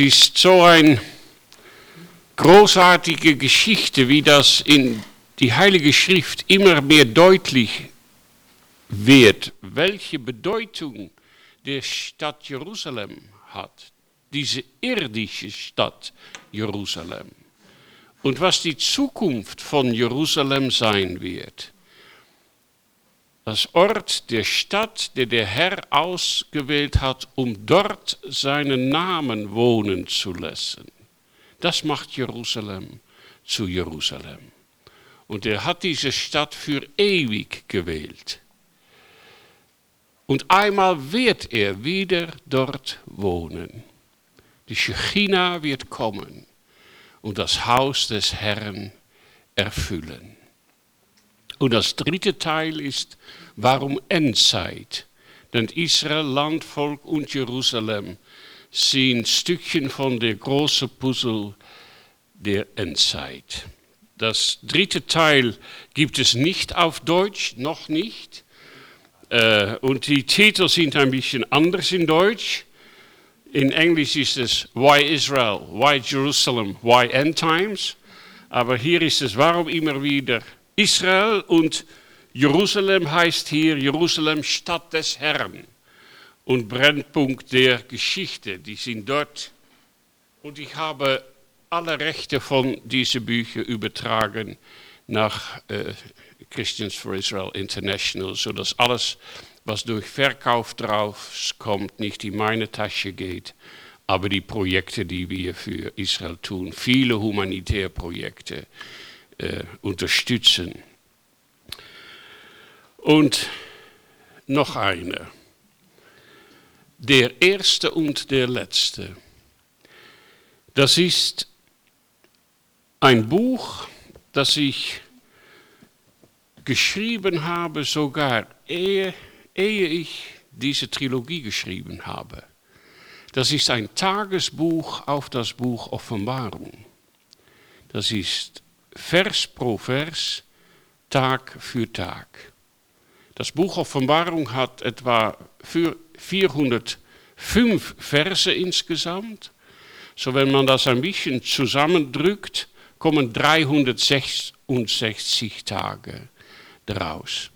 ist so eine großartige Geschichte, wie das in die Heilige Schrift immer mehr deutlich wird, welche Bedeutung der Stadt Jerusalem hat, diese irdische Stadt Jerusalem. Und was die Zukunft von Jerusalem sein wird. Das Ort der Stadt, der der Herr ausgewählt hat, um dort seinen Namen wohnen zu lassen. Das macht Jerusalem zu Jerusalem. Und er hat diese Stadt für ewig gewählt. Und einmal wird er wieder dort wohnen. Die Shechina wird kommen und das Haus des Herrn erfüllen. Und das dritte Teil ist, warum Endzeit? Denn Israel, Landvolk und Jerusalem sind Stückchen von der großen Puzzle der Endzeit. Das dritte Teil gibt es nicht auf Deutsch, noch nicht. Äh, und die Titel sind ein bisschen anders in Deutsch. In Englisch ist es Why Israel, Why Jerusalem, Why End Times. Aber hier ist es, warum immer wieder Israel und Jerusalem heißt hier Jerusalem Stadt des Herrn und Brennpunkt der Geschichte. Die sind dort. Und ich habe alle Rechte von diesen Büchern übertragen nach äh, Christians for Israel International, sodass alles was durch Verkauf drauf kommt, nicht in meine Tasche geht, aber die Projekte, die wir für Israel tun, viele humanitäre Projekte äh, unterstützen. Und noch eine. Der erste und der letzte. Das ist ein Buch, das ich geschrieben habe, sogar ehe ehe ich diese Trilogie geschrieben habe. Das ist ein Tagesbuch auf das Buch Offenbarung. Das ist Vers pro Vers, Tag für Tag. Das Buch Offenbarung hat etwa 405 Verse insgesamt. So wenn man das ein bisschen zusammendrückt, kommen 366 Tage daraus.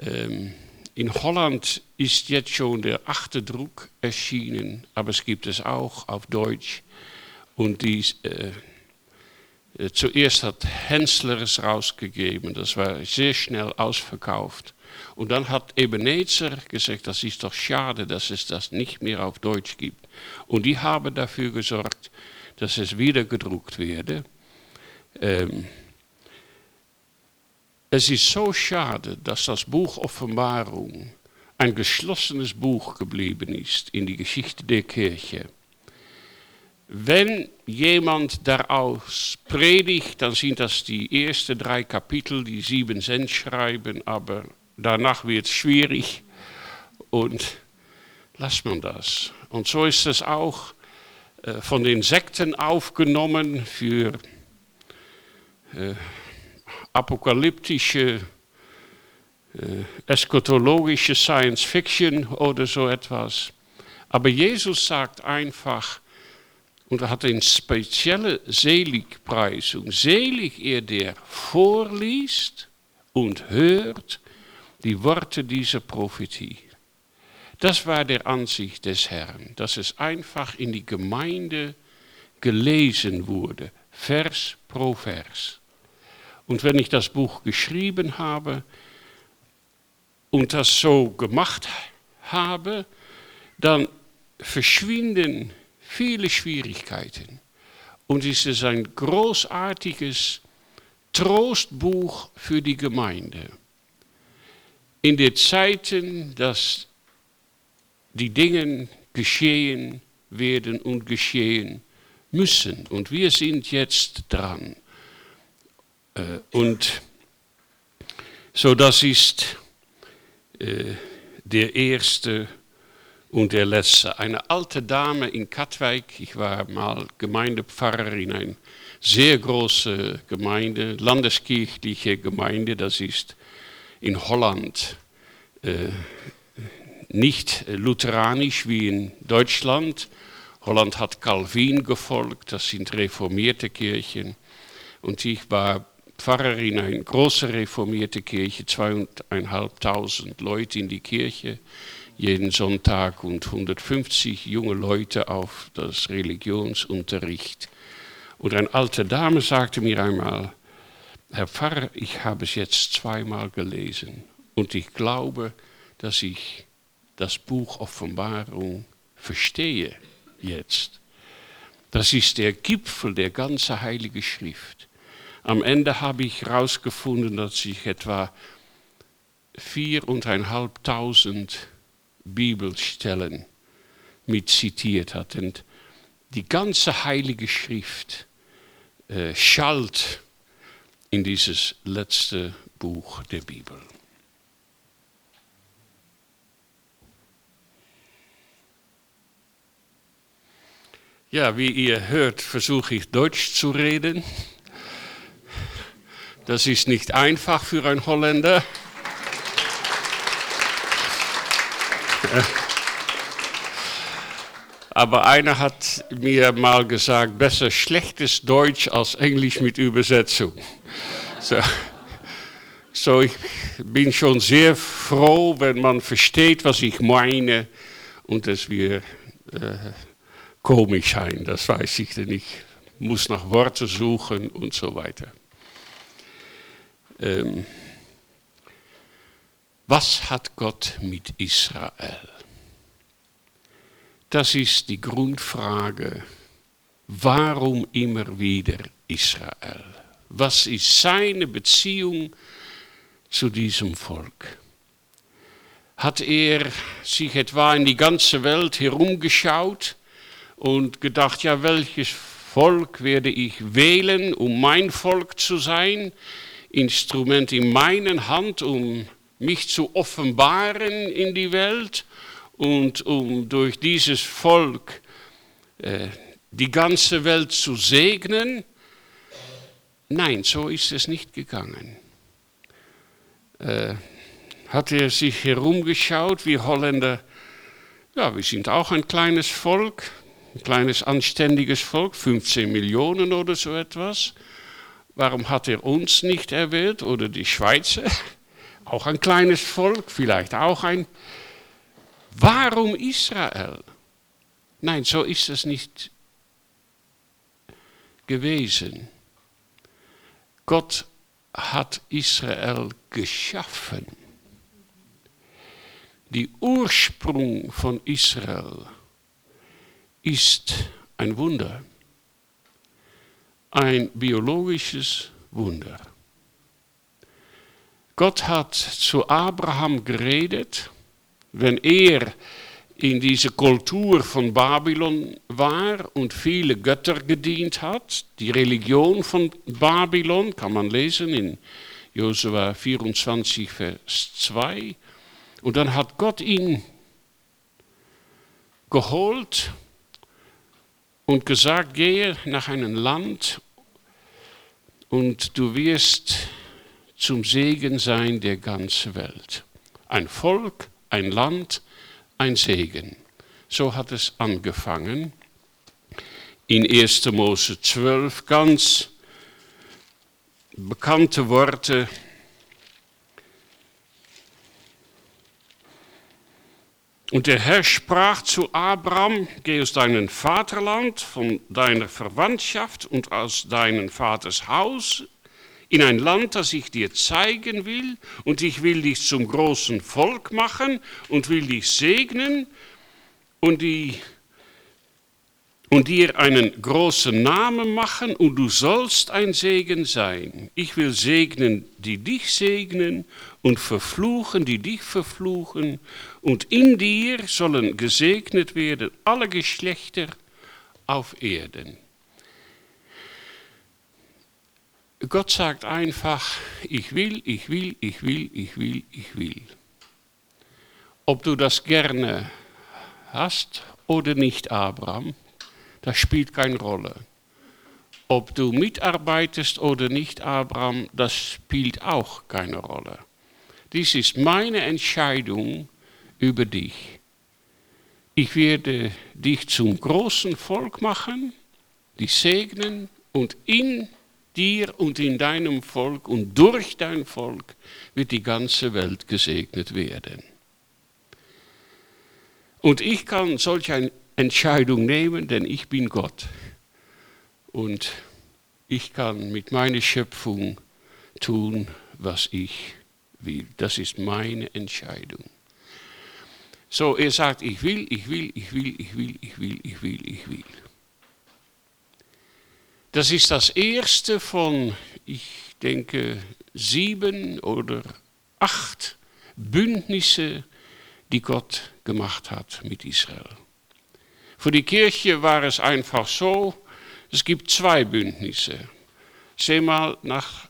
Ähm, in Holland ist jetzt schon der achte Druck erschienen, aber es gibt es auch auf Deutsch. Und die, äh, zuerst hat Hensler es rausgegeben, das war sehr schnell ausverkauft. Und dann hat Ebenezer gesagt, das ist doch schade, dass es das nicht mehr auf Deutsch gibt. Und die haben dafür gesorgt, dass es wieder gedruckt werde. Ähm, es ist so schade, dass das Buch Offenbarung ein geschlossenes Buch geblieben ist in die Geschichte der Kirche. Wenn jemand daraus predigt, dann sind das die ersten drei Kapitel, die sieben Cent schreiben, aber danach wird es schwierig und lasst man das. Und so ist es auch von den Sekten aufgenommen für äh, apokalyptische, äh, eschatologische Science Fiction oder so etwas. Aber Jesus sagt einfach, und er hat eine spezielle Seligpreisung, selig er, der vorliest und hört die Worte dieser Prophetie. Das war der Ansicht des Herrn, dass es einfach in die Gemeinde gelesen wurde, Vers pro Vers. Und wenn ich das Buch geschrieben habe und das so gemacht habe, dann verschwinden viele Schwierigkeiten. Und es ist ein großartiges Trostbuch für die Gemeinde. In den Zeiten, dass die Dinge geschehen werden und geschehen müssen. Und wir sind jetzt dran. Äh, und so das ist äh, der erste und der letzte. Eine alte Dame in Katwijk, ich war mal Gemeindepfarrer in einer sehr großen Gemeinde, landeskirchliche Gemeinde, das ist in Holland. Äh, nicht lutheranisch wie in Deutschland. Holland hat Calvin gefolgt, das sind reformierte Kirchen. Und ich war Pfarrer in eine große reformierte Kirche, zweieinhalbtausend Leute in die Kirche jeden Sonntag und 150 junge Leute auf das Religionsunterricht. Und eine alte Dame sagte mir einmal, Herr Pfarrer, ich habe es jetzt zweimal gelesen und ich glaube, dass ich das Buch Offenbarung verstehe jetzt. Das ist der Gipfel der ganzen Heilige Schrift. Am Ende habe ich herausgefunden, dass ich etwa viereinhalbtausend Bibelstellen mit zitiert hat. Und die ganze Heilige Schrift äh, schallt in dieses letzte Buch der Bibel. Ja, wie ihr hört, versuche ich Deutsch zu reden. Das ist nicht einfach für einen Holländer. Aber einer hat mir mal gesagt, besser schlechtes Deutsch als Englisch mit Übersetzung. So, so ich bin schon sehr froh, wenn man versteht, was ich meine und es wir äh, komisch sein, das weiß ich denn nicht. Muss nach Worten suchen und so weiter. Ähm, was hat Gott mit Israel? Das ist die Grundfrage. Warum immer wieder Israel? Was ist seine Beziehung zu diesem Volk? Hat er sich etwa in die ganze Welt herumgeschaut und gedacht, ja, welches Volk werde ich wählen, um mein Volk zu sein? Instrument in meiner Hand, um mich zu offenbaren in die Welt und um durch dieses Volk äh, die ganze Welt zu segnen. Nein, so ist es nicht gegangen. Äh, hat er sich herumgeschaut, wie Holländer, ja, wir sind auch ein kleines Volk, ein kleines anständiges Volk, 15 Millionen oder so etwas. Warum hat er uns nicht erwählt oder die Schweizer? Auch ein kleines Volk, vielleicht auch ein. Warum Israel? Nein, so ist es nicht gewesen. Gott hat Israel geschaffen. Die Ursprung von Israel ist ein Wunder, ein biologisches Wunder. Gott hat zu Abraham geredet, wenn er in diese Kultur von Babylon war und viele Götter gedient hat. Die Religion von Babylon kann man lesen in Josua 24, Vers 2. Und dann hat Gott ihn geholt und gesagt, gehe nach einem Land und du wirst zum Segen sein der ganzen Welt. Ein Volk, ein Land, ein Segen. So hat es angefangen. In 1. Mose 12 ganz bekannte Worte Und der Herr sprach zu Abraham, geh aus deinem Vaterland, von deiner Verwandtschaft und aus deinem Vaters Haus in ein Land, das ich dir zeigen will, und ich will dich zum großen Volk machen und will dich segnen und, die, und dir einen großen Namen machen, und du sollst ein Segen sein. Ich will segnen, die dich segnen, und verfluchen, die dich verfluchen, und in dir sollen gesegnet werden alle Geschlechter auf Erden. Gott sagt einfach, ich will, ich will, ich will, ich will, ich will. Ob du das gerne hast oder nicht, Abraham, das spielt keine Rolle. Ob du mitarbeitest oder nicht, Abraham, das spielt auch keine Rolle. Dies ist meine Entscheidung über dich. ich werde dich zum großen Volk machen, dich segnen und in dir und in deinem Volk und durch dein Volk wird die ganze Welt gesegnet werden. Und ich kann solch eine Entscheidung nehmen, denn ich bin Gott. Und ich kann mit meiner Schöpfung tun, was ich will. Das ist meine Entscheidung. So, er sagt, ich will, ich will, ich will, ich will, ich will, ich will, ich will. Das ist das erste von, ich denke, sieben oder acht Bündnisse, die Gott gemacht hat mit Israel. Für die Kirche war es einfach so, es gibt zwei Bündnisse. Seh mal nach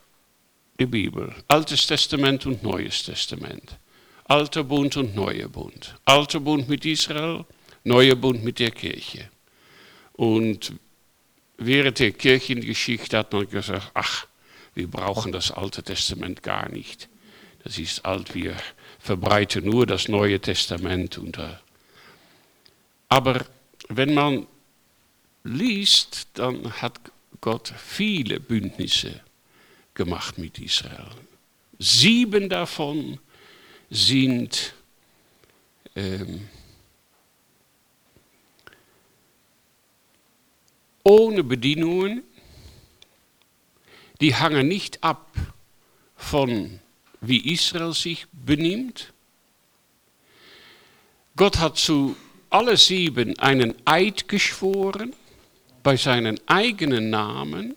der Bibel, Altes Testament und Neues Testament. Alter Bund und Neuer Bund. Alter Bund mit Israel, Neuer Bund mit der Kirche. Und während der Kirchengeschichte hat man gesagt, ach, wir brauchen das Alte Testament gar nicht. Das ist alt, wir verbreiten nur das Neue Testament. Und, äh, aber wenn man liest, dann hat Gott viele Bündnisse gemacht mit Israel. Sieben davon sind ähm, ohne Bedingungen, die hangen nicht ab von wie Israel sich benimmt. Gott hat zu alle sieben einen Eid geschworen bei seinen eigenen Namen,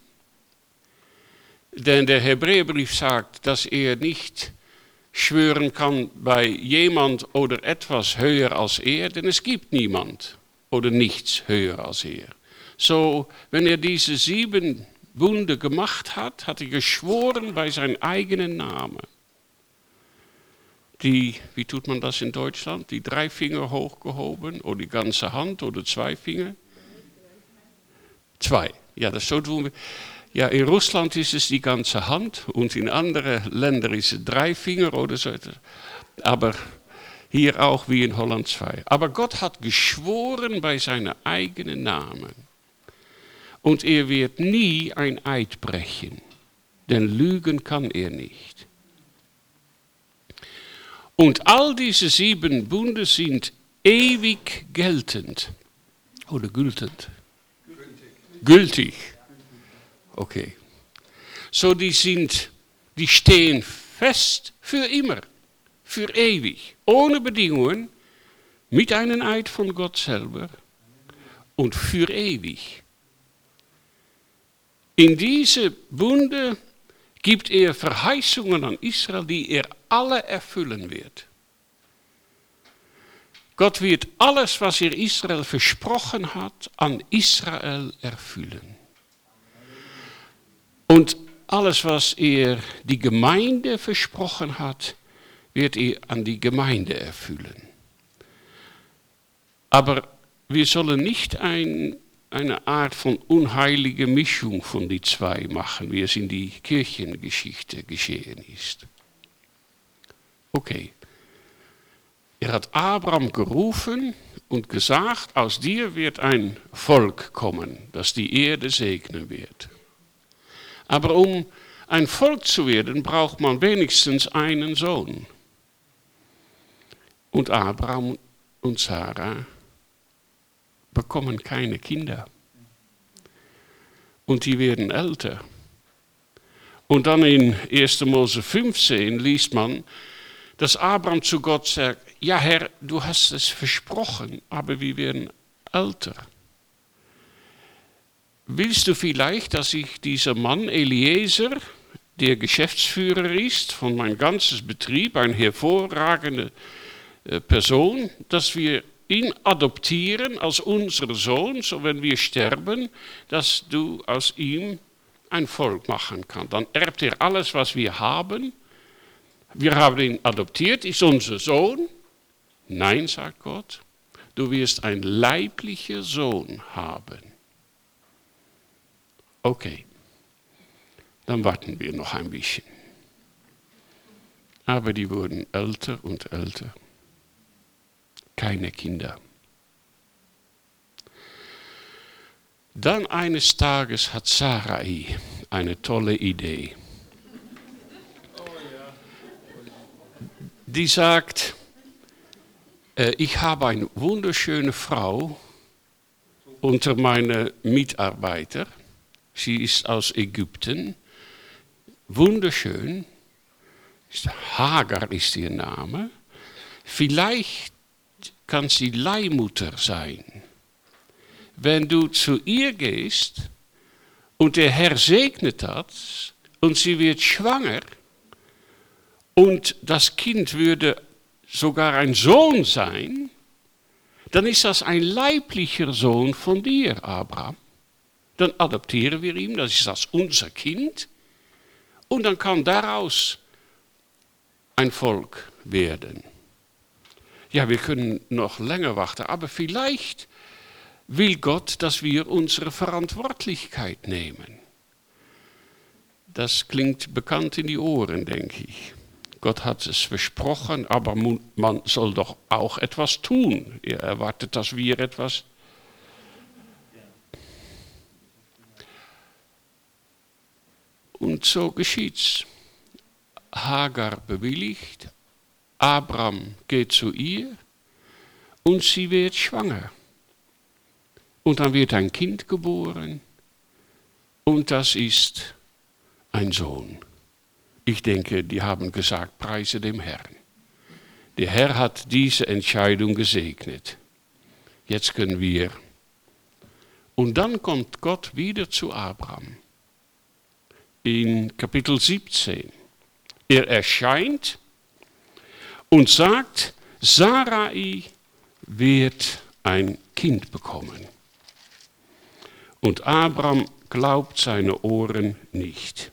denn der Hebräerbrief sagt, dass er nicht schwören kann bei jemand oder etwas höher als er, denn es gibt niemand oder nichts höher als er. So, wenn er diese sieben Bunde gemacht hat, hat er geschworen bei seinem eigenen Namen. Die, wie tut man das in Deutschland? Die drei Finger hochgehoben oder die ganze Hand oder zwei Finger? Zwei. Ja, das so tun wir. Ja, in Russland ist es die ganze Hand und in anderen Ländern ist es drei Finger oder so. Aber hier auch wie in Holland zwei. Aber Gott hat geschworen bei seinem eigenen Namen. Und er wird nie ein Eid brechen, denn lügen kann er nicht. Und all diese sieben Bunde sind ewig geltend oder gültend. Gültig. Gültig. Okay. So die sind, die stehen fest für immer, für ewig, ohne Bedingungen, mit einem Eid von Gott selber und für ewig. In diese Bunde gibt er Verheißungen an Israel, die er alle erfüllen wird. Gott wird alles, was er Israel versprochen hat, an Israel erfüllen. Und alles, was er die Gemeinde versprochen hat, wird er an die Gemeinde erfüllen. Aber wir sollen nicht ein, eine Art von unheilige Mischung von die zwei machen, wie es in die Kirchengeschichte geschehen ist. Okay. Er hat Abraham gerufen und gesagt, aus dir wird ein Volk kommen, das die Erde segnen wird. Aber um ein Volk zu werden, braucht man wenigstens einen Sohn. Und Abraham und Sarah bekommen keine Kinder. Und die werden älter. Und dann in 1. Mose 15 liest man, dass Abraham zu Gott sagt, ja Herr, du hast es versprochen, aber wir werden älter. Willst du vielleicht, dass ich dieser Mann Eliezer, der Geschäftsführer ist von meinem ganzen Betrieb, eine hervorragende äh, Person, dass wir ihn adoptieren als unser Sohn, so wenn wir sterben, dass du aus ihm ein Volk machen kannst. Dann erbt er alles, was wir haben. Wir haben ihn adoptiert, ist unser Sohn. Nein, sagt Gott, du wirst einen leiblichen Sohn haben. Okay, dann warten wir noch ein bisschen. Aber die wurden älter und älter. Keine Kinder. Dann eines Tages hat Sarai eine tolle Idee. Die sagt, äh, ich habe eine wunderschöne Frau unter meinen Mitarbeiter. Sie ist aus Ägypten. Wunderschön. Hagar ist ihr Name. Vielleicht Leihmutter sein. Wenn du zu ihr gehst und der Herr segnet das und sie wird schwanger und das Kind würde sogar ein Sohn sein, dann ist das ein leiblicher Sohn von dir, Abraham. Dann adoptieren wir ihn, das ist das unser Kind. Und dann kann daraus ein Volk werden. Ja, wir können noch länger warten, aber vielleicht will Gott, dass wir unsere Verantwortlichkeit nehmen. Das klingt bekannt in die Ohren, denke ich. Gott hat es versprochen, aber man soll doch auch etwas tun. Er erwartet, dass wir etwas. Und so geschieht's. Hagar bewilligt, Abraham geht zu ihr und sie wird schwanger. Und dann wird ein Kind geboren und das ist ein Sohn. Ich denke, die haben gesagt, preise dem Herrn. Der Herr hat diese Entscheidung gesegnet. Jetzt können wir. Und dann kommt Gott wieder zu Abraham. In Kapitel 17. Er erscheint und sagt, Sarai wird ein Kind bekommen. Und Abraham glaubt seine Ohren nicht.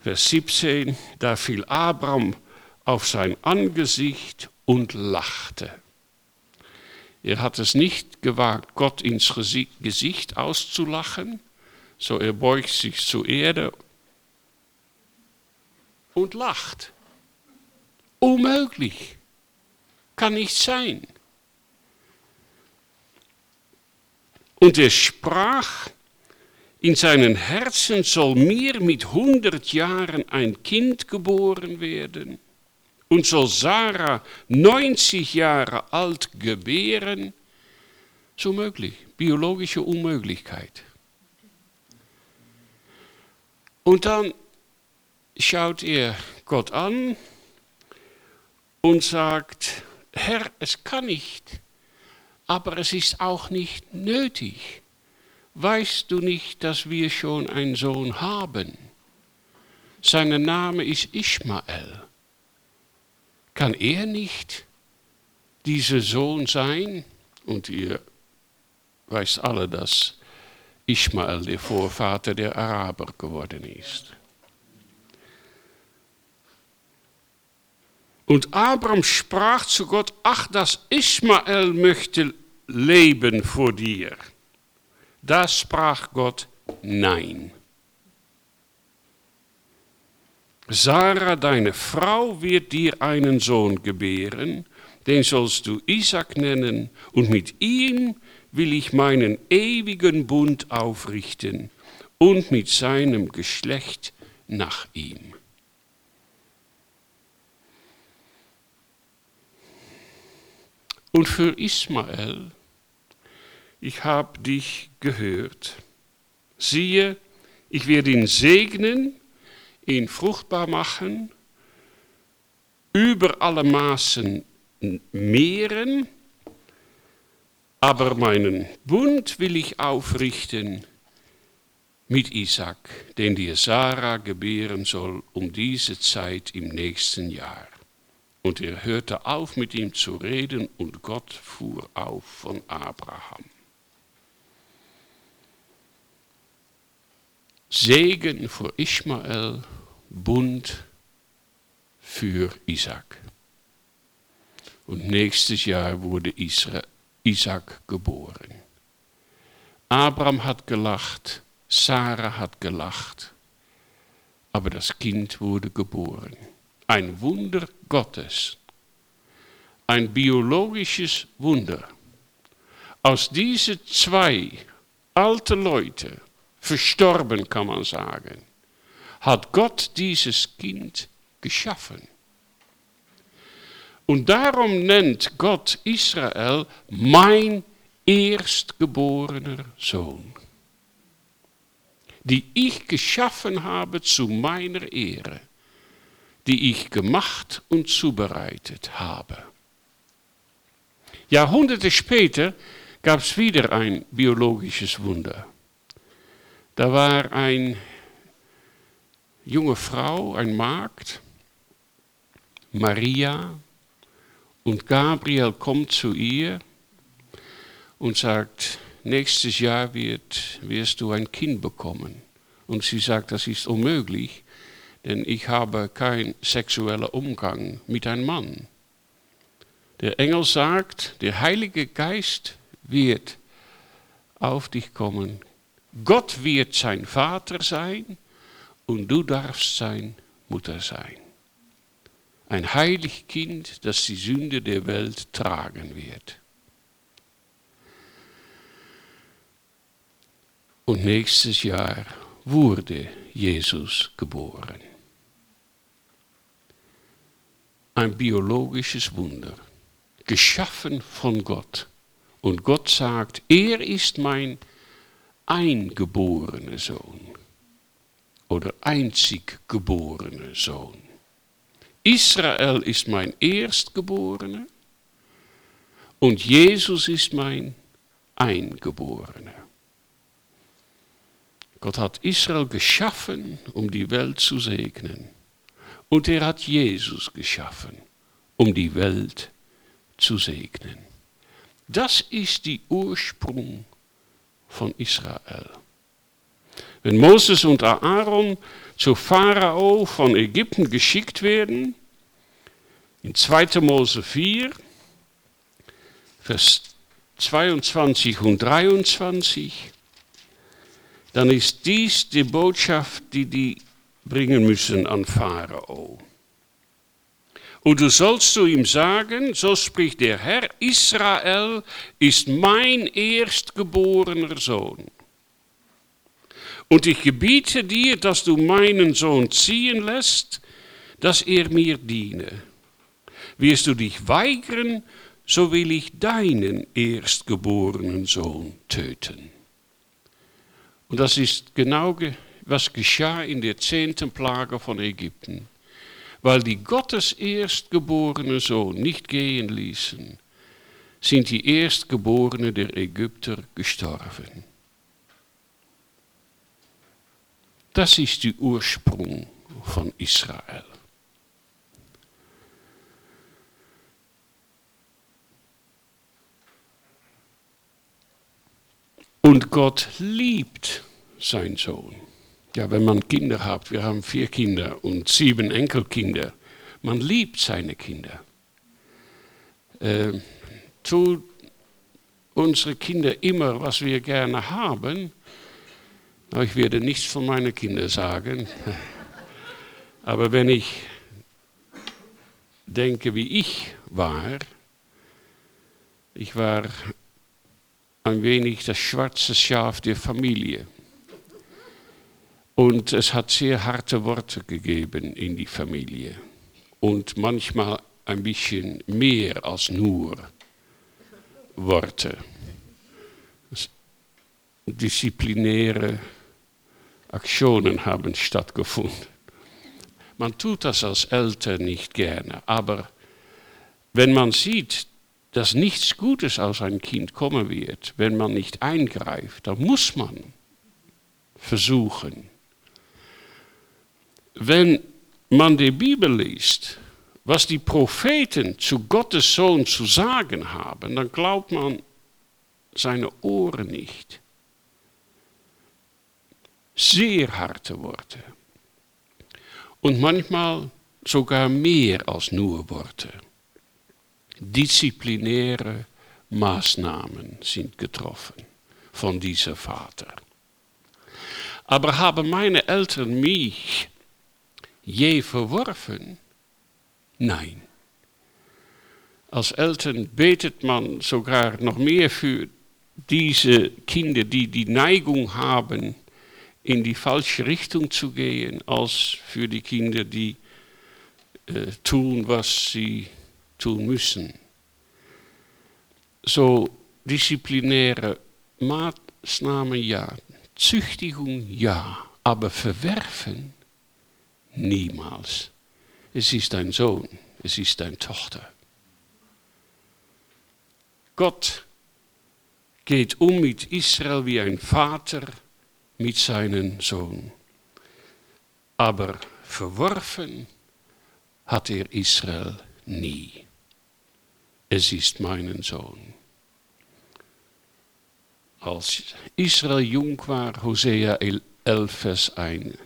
Vers 17, da fiel Abraham auf sein Angesicht und lachte. Er hat es nicht gewagt, Gott ins Gesicht auszulachen, so er beugt sich zur Erde und lacht. Unmöglich. Kann nicht sein. Und er sprach, in seinem Herzen soll mir mit hundert Jahren ein Kind geboren werden und soll Sarah 90 Jahre alt gebären. So möglich, biologische Unmöglichkeit. Und dann schaut er Gott an und sagt, Herr, es kann nicht, aber es ist auch nicht nötig weißt du nicht, dass wir schon einen Sohn haben? Sein Name ist Ismael. Kann er nicht dieser Sohn sein? Und ihr weißt alle, dass Ismael der Vorvater der Araber geworden ist. Und Abraham sprach zu Gott, ach, dass Ismael möchte leben vor dir. Da sprach Gott Nein. Sarah, deine Frau, wird dir einen Sohn gebären, den sollst du Isaac nennen, und mit ihm will ich meinen ewigen Bund aufrichten und mit seinem Geschlecht nach ihm. Und für Ismael ich habe dich gehört. Siehe, ich werde ihn segnen, ihn fruchtbar machen, über alle Maßen mehren, aber meinen Bund will ich aufrichten mit Isaac, den dir Sarah gebären soll um diese Zeit im nächsten Jahr. Und er hörte auf mit ihm zu reden und Gott fuhr auf von Abraham. Segen für Ismael, Bund für Isaac. Und nächstes Jahr wurde Isaac geboren. Abraham hat gelacht, Sarah hat gelacht, aber das Kind wurde geboren. Ein Wunder Gottes, ein biologisches Wunder. aus diese zwei alte Leute, verstorben kann man sagen, hat Gott dieses Kind geschaffen. Und darum nennt Gott Israel mein erstgeborener Sohn, die ich geschaffen habe zu meiner Ehre, die ich gemacht und zubereitet habe. Jahrhunderte später gab es wieder ein biologisches Wunder. Da war eine junge Frau, ein Magd, Maria, und Gabriel kommt zu ihr und sagt, nächstes Jahr wird, wirst du ein Kind bekommen. Und sie sagt, das ist unmöglich, denn ich habe keinen sexuellen Umgang mit einem Mann. Der Engel sagt, der Heilige Geist wird auf dich kommen. Gott wird sein Vater sein und du darfst sein Mutter sein. Ein heilig Kind, das die Sünde der Welt tragen wird. Und nächstes Jahr wurde Jesus geboren. Ein biologisches Wunder geschaffen von Gott. Und Gott sagt, er ist mein eingeborener Sohn oder einzig geborener Sohn. Israel ist mein Erstgeborener und Jesus ist mein Eingeborener. Gott hat Israel geschaffen, um die Welt zu segnen. Und er hat Jesus geschaffen, um die Welt zu segnen. Das ist die Ursprung von Israel. Wenn Moses und Aaron zu Pharao von Ägypten geschickt werden, in 2. Mose 4, Vers 22 und 23, dann ist dies die Botschaft, die die bringen müssen an Pharao. Und du sollst zu ihm sagen, so spricht der Herr, Israel ist mein erstgeborener Sohn. Und ich gebiete dir, dass du meinen Sohn ziehen lässt, dass er mir diene. Wirst du dich weigern, so will ich deinen erstgeborenen Sohn töten. Und das ist genau, was geschah in der zehnten Plage von Ägypten weil die Gottes erstgeborene Sohn nicht gehen ließen, sind die Erstgeborenen der Ägypter gestorben. Das ist der Ursprung von Israel. Und Gott liebt seinen Sohn. Ja, wenn man Kinder hat, wir haben vier Kinder und sieben Enkelkinder, man liebt seine Kinder. Äh, tut unsere Kinder immer, was wir gerne haben. Ich werde nichts von meinen Kindern sagen, aber wenn ich denke, wie ich war, ich war ein wenig das schwarze Schaf der Familie. Und es hat sehr harte Worte gegeben in die Familie. Und manchmal ein bisschen mehr als nur Worte. Disziplinäre Aktionen haben stattgefunden. Man tut das als Eltern nicht gerne, aber wenn man sieht, dass nichts Gutes aus einem Kind kommen wird, wenn man nicht eingreift, dann muss man versuchen, wenn man die Bibel liest, was die Propheten zu Gottes Sohn zu sagen haben, dann glaubt man seine Ohren nicht. Sehr harte Worte. Und manchmal sogar mehr als nur Worte. Disziplinäre Maßnahmen sind getroffen von diesem Vater. Aber haben meine Eltern mich je verworfen? Nein. Als Eltern betet man sogar noch mehr für diese Kinder, die die Neigung haben, in die falsche Richtung zu gehen, als für die Kinder, die äh, tun, was sie tun müssen. So disziplinäre Maßnahmen ja, Züchtigung ja, aber verwerfen niemals. Es ist dein Sohn, es ist deine Tochter. Gott geht um mit Israel wie ein Vater mit seinem Sohn. Aber verworfen hat er Israel nie. Es ist mein Sohn. Als Israel jung war, Hosea 11, Vers 1,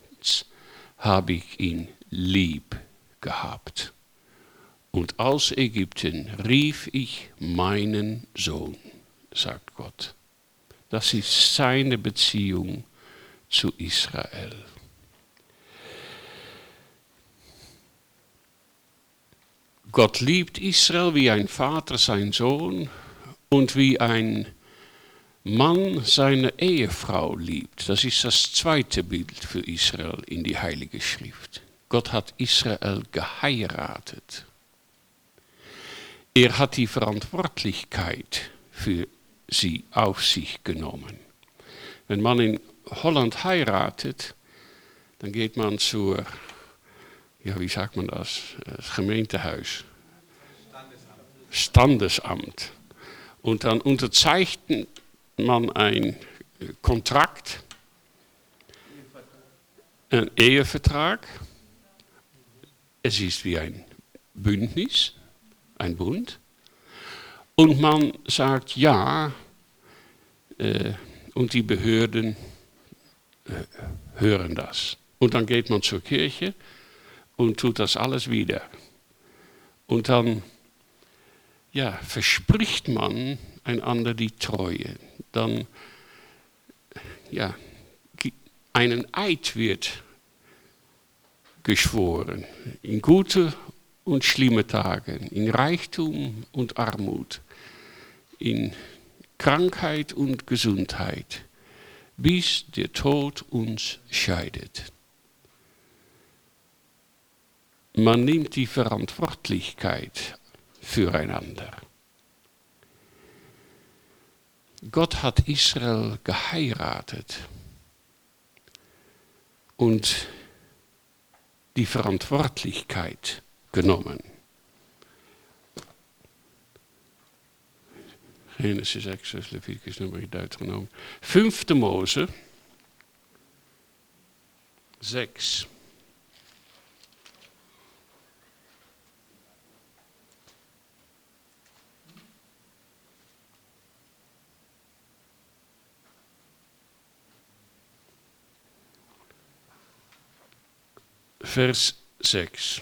habe ich ihn lieb gehabt. Und aus Ägypten rief ich meinen Sohn, sagt Gott. Das ist seine Beziehung zu Israel. Gott liebt Israel wie ein Vater seinen Sohn und wie ein Mann seine Ehefrau liebt. Das ist das zweite Bild für Israel in die Heilige Schrift. Gott hat Israel geheiratet. Er hat die Verantwortlichkeit für sie auf sich genommen. Wenn man in Holland heiratet, dann geht man zur, ja, wie sagt man das, das Gemeentehuis. Standesamt. Standesamt. Und dann unterzeichnet man ein Kontrakt, ein Ehevertrag. Es ist wie ein Bündnis, ein Bund. Und man sagt ja, äh, und die Behörden äh, hören das. Und dann geht man zur Kirche und tut das alles wieder. Und dann ja, verspricht man einander die Treue. Dann ja, einen Eid wird geschworen, in gute und schlimme Tagen, in Reichtum und Armut, in Krankheit und Gesundheit, bis der Tod uns scheidet. Man nimmt die Verantwortlichkeit füreinander. Gott hat Israel geheiratet und die Verantwortlichkeit genommen. Genesis, Exodus, Leviticus, Nummer, Deuteronom. Fünfte Mose 6. Vers 6.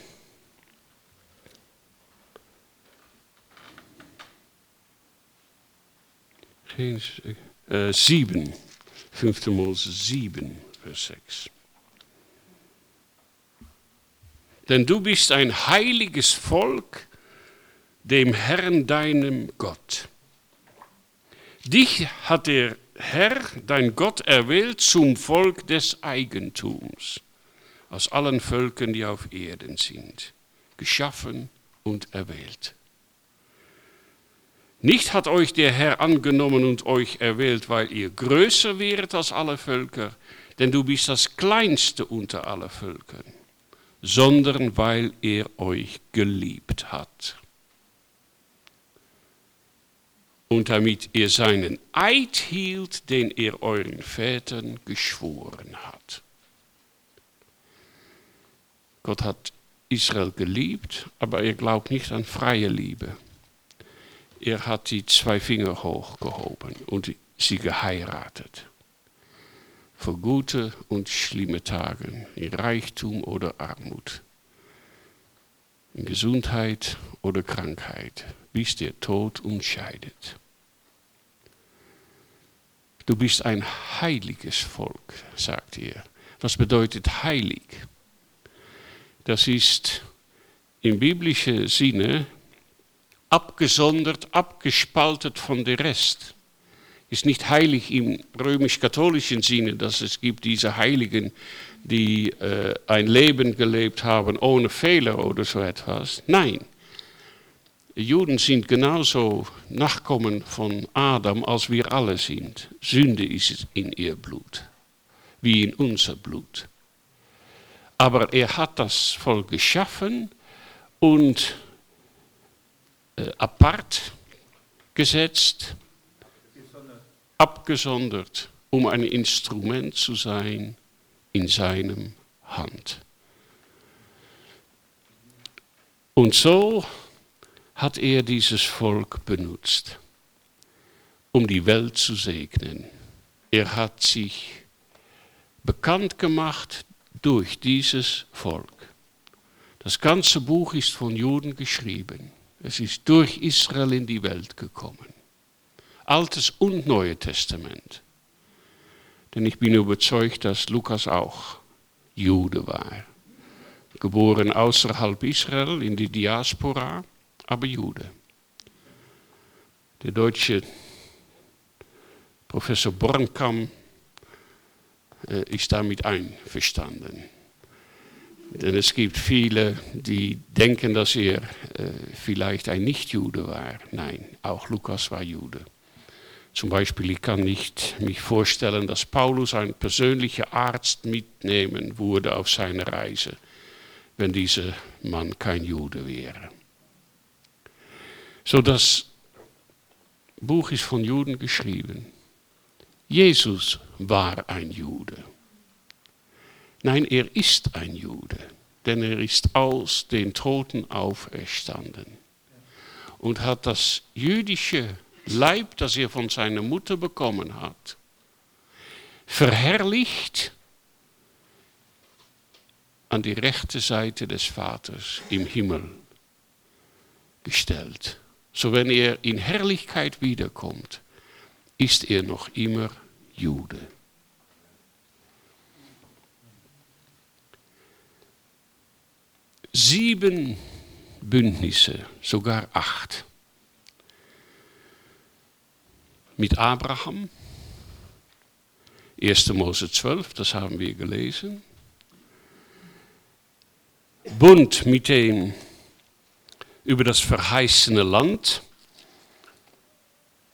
Geen, äh, 7. 5. Mose 7, Vers 6. Denn du bist ein heiliges Volk dem Herrn deinem Gott. Dich hat der Herr, dein Gott, erwählt zum Volk des Eigentums, aus allen Völkern, die auf Erden sind, geschaffen und erwählt. Nicht hat euch der Herr angenommen und euch erwählt, weil ihr größer wäret als alle Völker, denn du bist das kleinste unter alle Völkern, sondern weil er euch geliebt hat. Und damit ihr seinen Eid hielt, den er euren Vätern geschworen hat. Gott hat Israel geliebt, aber er glaubt nicht an freie Liebe er hat die zwei Finger hochgehoben und sie geheiratet. Für gute und schlimme Tage, in Reichtum oder Armut, in Gesundheit oder Krankheit, bis der Tod uns scheidet. Du bist ein heiliges Volk, sagt er. Was bedeutet heilig? Das ist im biblischen Sinne abgesondert, abgespaltet von dem Rest. Ist nicht heilig im römisch-katholischen Sinne, dass es gibt diese Heiligen, die äh, ein Leben gelebt haben ohne Fehler oder so etwas. Nein. Juden sind genauso Nachkommen von Adam, als wir alle sind. Sünde ist in ihr Blut, wie in unser Blut. Aber er hat das Volk geschaffen und äh, apart gesetzt, abgesondert, um ein Instrument zu sein in seinem Hand. Und so hat er dieses Volk benutzt, um die Welt zu segnen. Er hat sich bekannt gemacht durch dieses Volk. Das ganze Buch ist von Juden geschrieben. Es ist durch Israel in die Welt gekommen. Altes und Neue Testament. Denn ich bin überzeugt, dass Lukas auch Jude war. Geboren außerhalb Israel in die Diaspora, aber Jude. Der deutsche Professor Bornkamm ist damit einverstanden. Denn es gibt viele, die denken, dass er äh, vielleicht ein Nicht-Jude war. Nein, auch Lukas war Jude. Zum Beispiel, ich kann nicht mich vorstellen, dass Paulus ein persönlicher Arzt mitnehmen würde auf seine Reise, wenn dieser Mann kein Jude wäre. So das Buch ist von Juden geschrieben. Jesus war ein Jude. Nein, er ist ein Jude, denn er ist aus den Toten auferstanden und hat das jüdische Leib, das er von seiner Mutter bekommen hat, verherrlicht an die rechte Seite des Vaters im Himmel gestellt. So wenn er in Herrlichkeit wiederkommt, ist er noch immer Jude. Sieben Bündnisse, sogar acht. Mit Abraham, 1. Mose 12, das haben wir gelesen. Bund mit dem über das verheißene Land,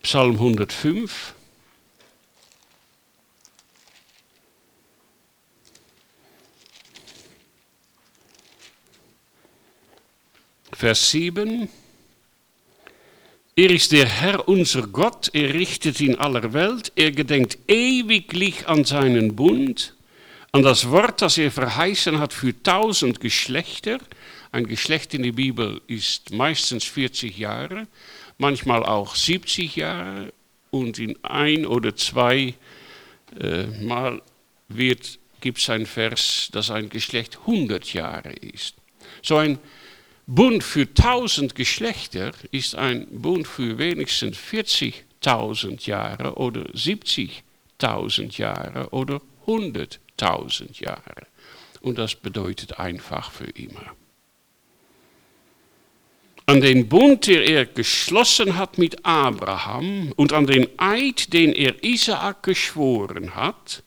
Psalm 105. Vers 7. Er ist der Herr unser Gott, er richtet in aller Welt, er gedenkt ewiglich an seinen Bund, an das Wort, das er verheißen hat für tausend Geschlechter. Ein Geschlecht in der Bibel ist meistens 40 Jahre, manchmal auch 70 Jahre und in ein oder zwei äh, Mal gibt es ein Vers, dass ein Geschlecht 100 Jahre ist. So ein Bund für 1000 Geschlechter ist ein Bund für wenigstens 40.000 Jahre oder 70.000 Jahre oder 100.000 Jahre. Und das bedeutet einfach für immer. An den Bund, den er geschlossen hat mit Abraham und an den Eid, den er Isaak geschworen hat,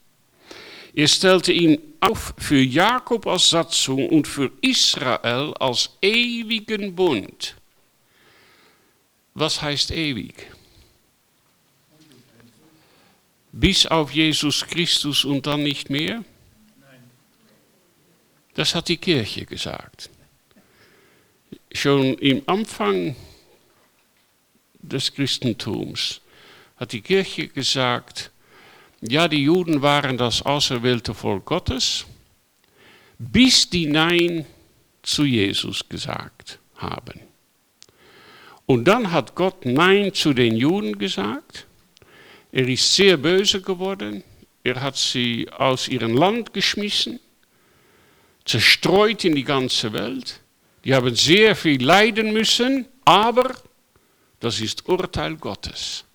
er stellte ihn auf für Jakob als Satzung und für Israel als ewigen Bund. Was heißt ewig? Bis auf Jesus Christus und dann nicht mehr? Das hat die Kirche gesagt. Schon im Anfang des Christentums hat die Kirche gesagt, ja, die Juden waren das auserwählte Volk Gottes, bis die Nein zu Jesus gesagt haben. Und dann hat Gott Nein zu den Juden gesagt. Er ist sehr böse geworden. Er hat sie aus ihrem Land geschmissen, zerstreut in die ganze Welt. Die haben sehr viel leiden müssen, aber das ist Urteil Gottes,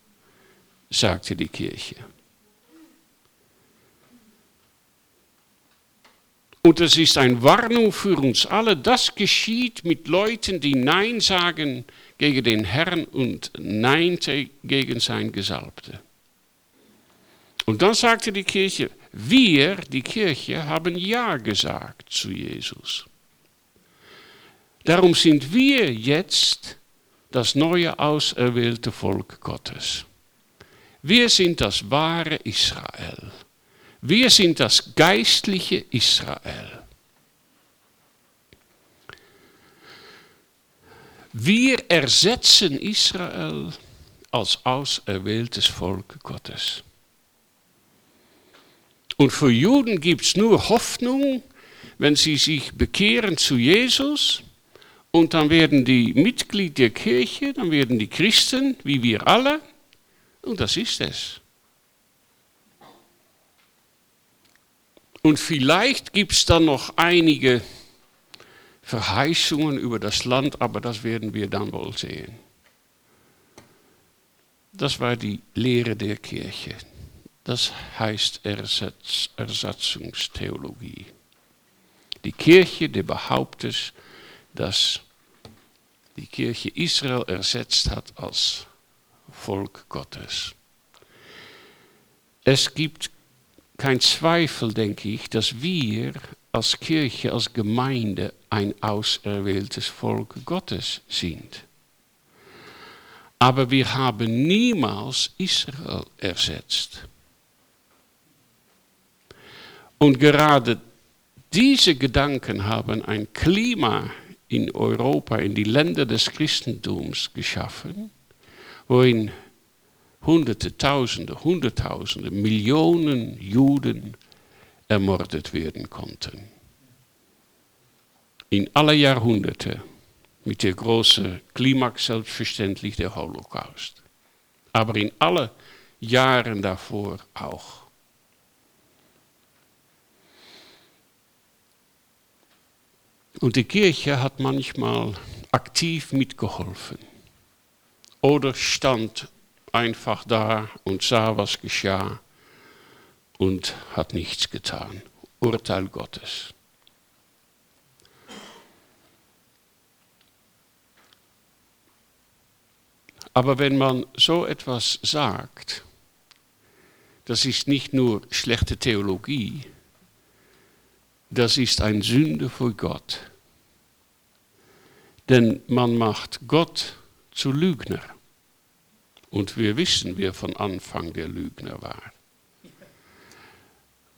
sagte die Kirche. Und es ist eine Warnung für uns alle, das geschieht mit Leuten, die Nein sagen gegen den Herrn und Nein gegen sein Gesalbte. Und dann sagte die Kirche, wir, die Kirche, haben Ja gesagt zu Jesus. Darum sind wir jetzt das neue auserwählte Volk Gottes. Wir sind das wahre Israel. Wir sind das geistliche Israel. Wir ersetzen Israel als auserwähltes Volk Gottes. Und für Juden gibt es nur Hoffnung, wenn sie sich bekehren zu Jesus und dann werden die Mitglied der Kirche, dann werden die Christen, wie wir alle, und das ist es. Und vielleicht gibt es dann noch einige Verheißungen über das Land, aber das werden wir dann wohl sehen. Das war die Lehre der Kirche. Das heißt Ersatz, Ersatzungstheologie. Die Kirche, die behauptet, dass die Kirche Israel ersetzt hat als Volk Gottes. Es gibt kein Zweifel, denke ich, dass wir als Kirche, als Gemeinde ein auserwähltes Volk Gottes sind. Aber wir haben niemals Israel ersetzt. Und gerade diese Gedanken haben ein Klima in Europa, in die Länder des Christentums geschaffen, worin Hunderte, Tausende, Hunderttausende, Millionen Juden ermordet werden konnten. In alle Jahrhunderte mit der großen Klimax selbstverständlich der Holocaust. Aber in alle Jahren davor auch. Und die Kirche hat manchmal aktiv mitgeholfen oder stand einfach da und sah, was geschah und hat nichts getan. Urteil Gottes. Aber wenn man so etwas sagt, das ist nicht nur schlechte Theologie, das ist eine Sünde vor Gott. Denn man macht Gott zu Lügner. Und wir wissen, wer von Anfang der Lügner war.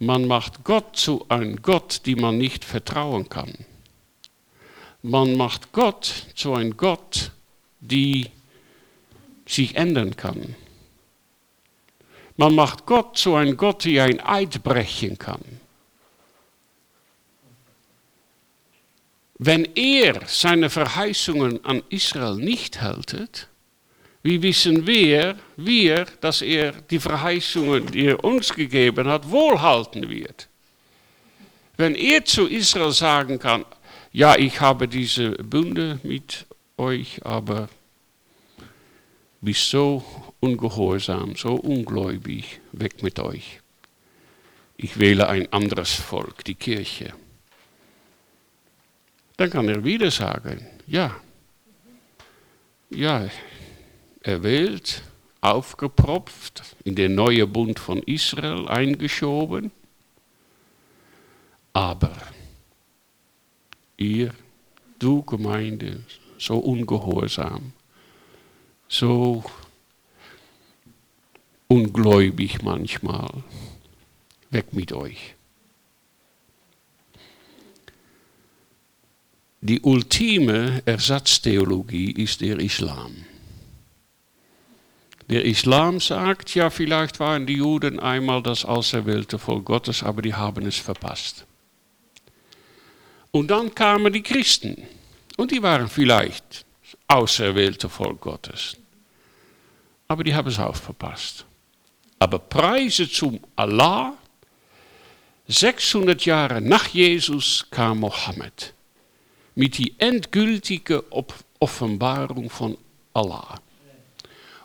Man macht Gott zu einem Gott, die man nicht vertrauen kann. Man macht Gott zu einem Gott, die sich ändern kann. Man macht Gott zu einem Gott, der ein Eid brechen kann. Wenn er seine Verheißungen an Israel nicht hält, wie wissen wir, wir, dass er die Verheißungen, die er uns gegeben hat, wohlhalten wird? Wenn er zu Israel sagen kann, ja, ich habe diese Bünde mit euch, aber bist so ungehorsam, so ungläubig, weg mit euch. Ich wähle ein anderes Volk, die Kirche. Dann kann er wieder sagen, ja, ja, erwählt, aufgepropft, in den neuen Bund von Israel eingeschoben. Aber ihr, du Gemeinde, so ungehorsam, so ungläubig manchmal, weg mit euch. Die ultime Ersatztheologie ist der Islam. Der Islam sagt, ja, vielleicht waren die Juden einmal das auserwählte Volk Gottes, aber die haben es verpasst. Und dann kamen die Christen und die waren vielleicht auserwählte Volk Gottes. Aber die haben es auch verpasst. Aber Preise zum Allah, 600 Jahre nach Jesus kam Mohammed mit die endgültige Offenbarung von Allah.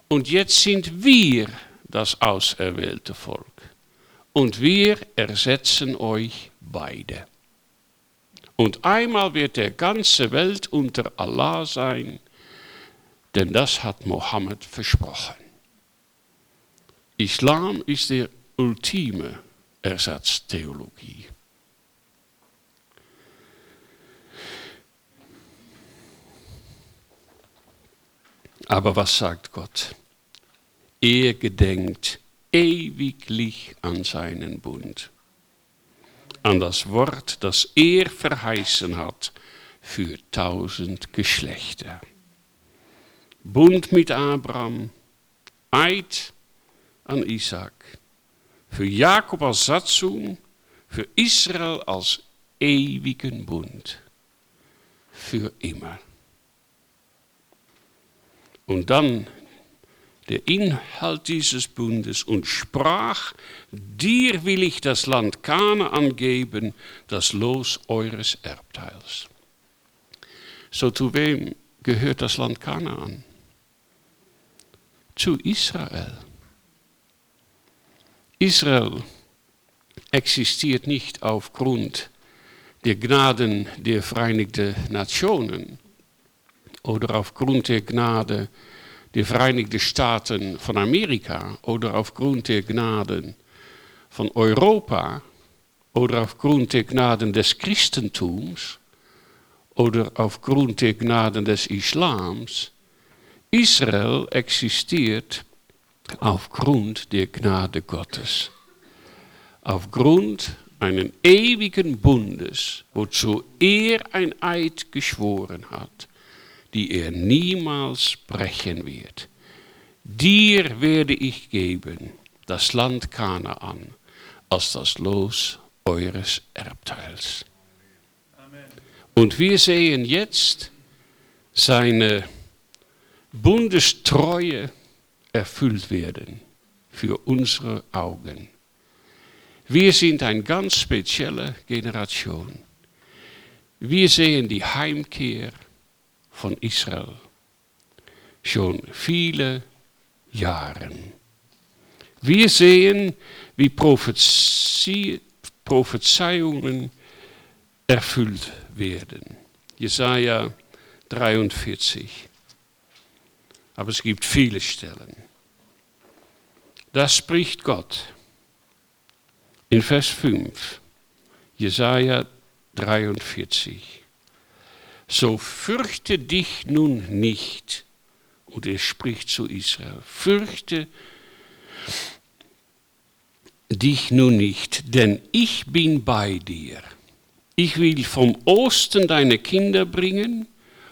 Und jetzt sind wir das auserwählte Volk. Und wir ersetzen euch beide. Und einmal wird der ganze Welt unter Allah sein, denn das hat Mohammed versprochen. Islam ist der ultime Ersatztheologie. Aber was sagt Gott? Er gedenkt ewiglich an seinen Bund, an das Wort, das er verheißen hat für tausend Geschlechter. Bund mit Abraham, Eid an Isaac, für Jakob als Satzung, für Israel als ewigen Bund, für immer. Und dann der Inhalt dieses Bundes und sprach, dir will ich das Land Kanaan geben, das Los eures Erbteils. So zu wem gehört das Land Kanaan? Zu Israel. Israel existiert nicht aufgrund der Gnaden der Vereinigten Nationen oder aufgrund der Gnade der Vereinigten Staaten von Amerika oder aufgrund der Gnaden von Europa oder aufgrund der Gnaden des Christentums oder aufgrund der Gnaden des Islams. Israel existiert aufgrund der Gnade Gottes. Aufgrund einen ewigen Bundes, wozu er ein Eid geschworen hat, die er niemals brechen wird. Dir werde ich geben das Land Kanaan als das Los eures Erbteils. Und wir sehen jetzt seine Bundestreue erfüllt werden für unsere Augen. Wir sind eine ganz spezielle Generation. Wir sehen die Heimkehr von Israel schon viele Jahre. Wir sehen, wie Prophezeiungen erfüllt werden. Jesaja 43. Aber es gibt viele Stellen. Das spricht Gott in Vers 5, Jesaja 43. So fürchte dich nun nicht, und er spricht zu Israel, fürchte dich nun nicht, denn ich bin bei dir. Ich will vom Osten deine Kinder bringen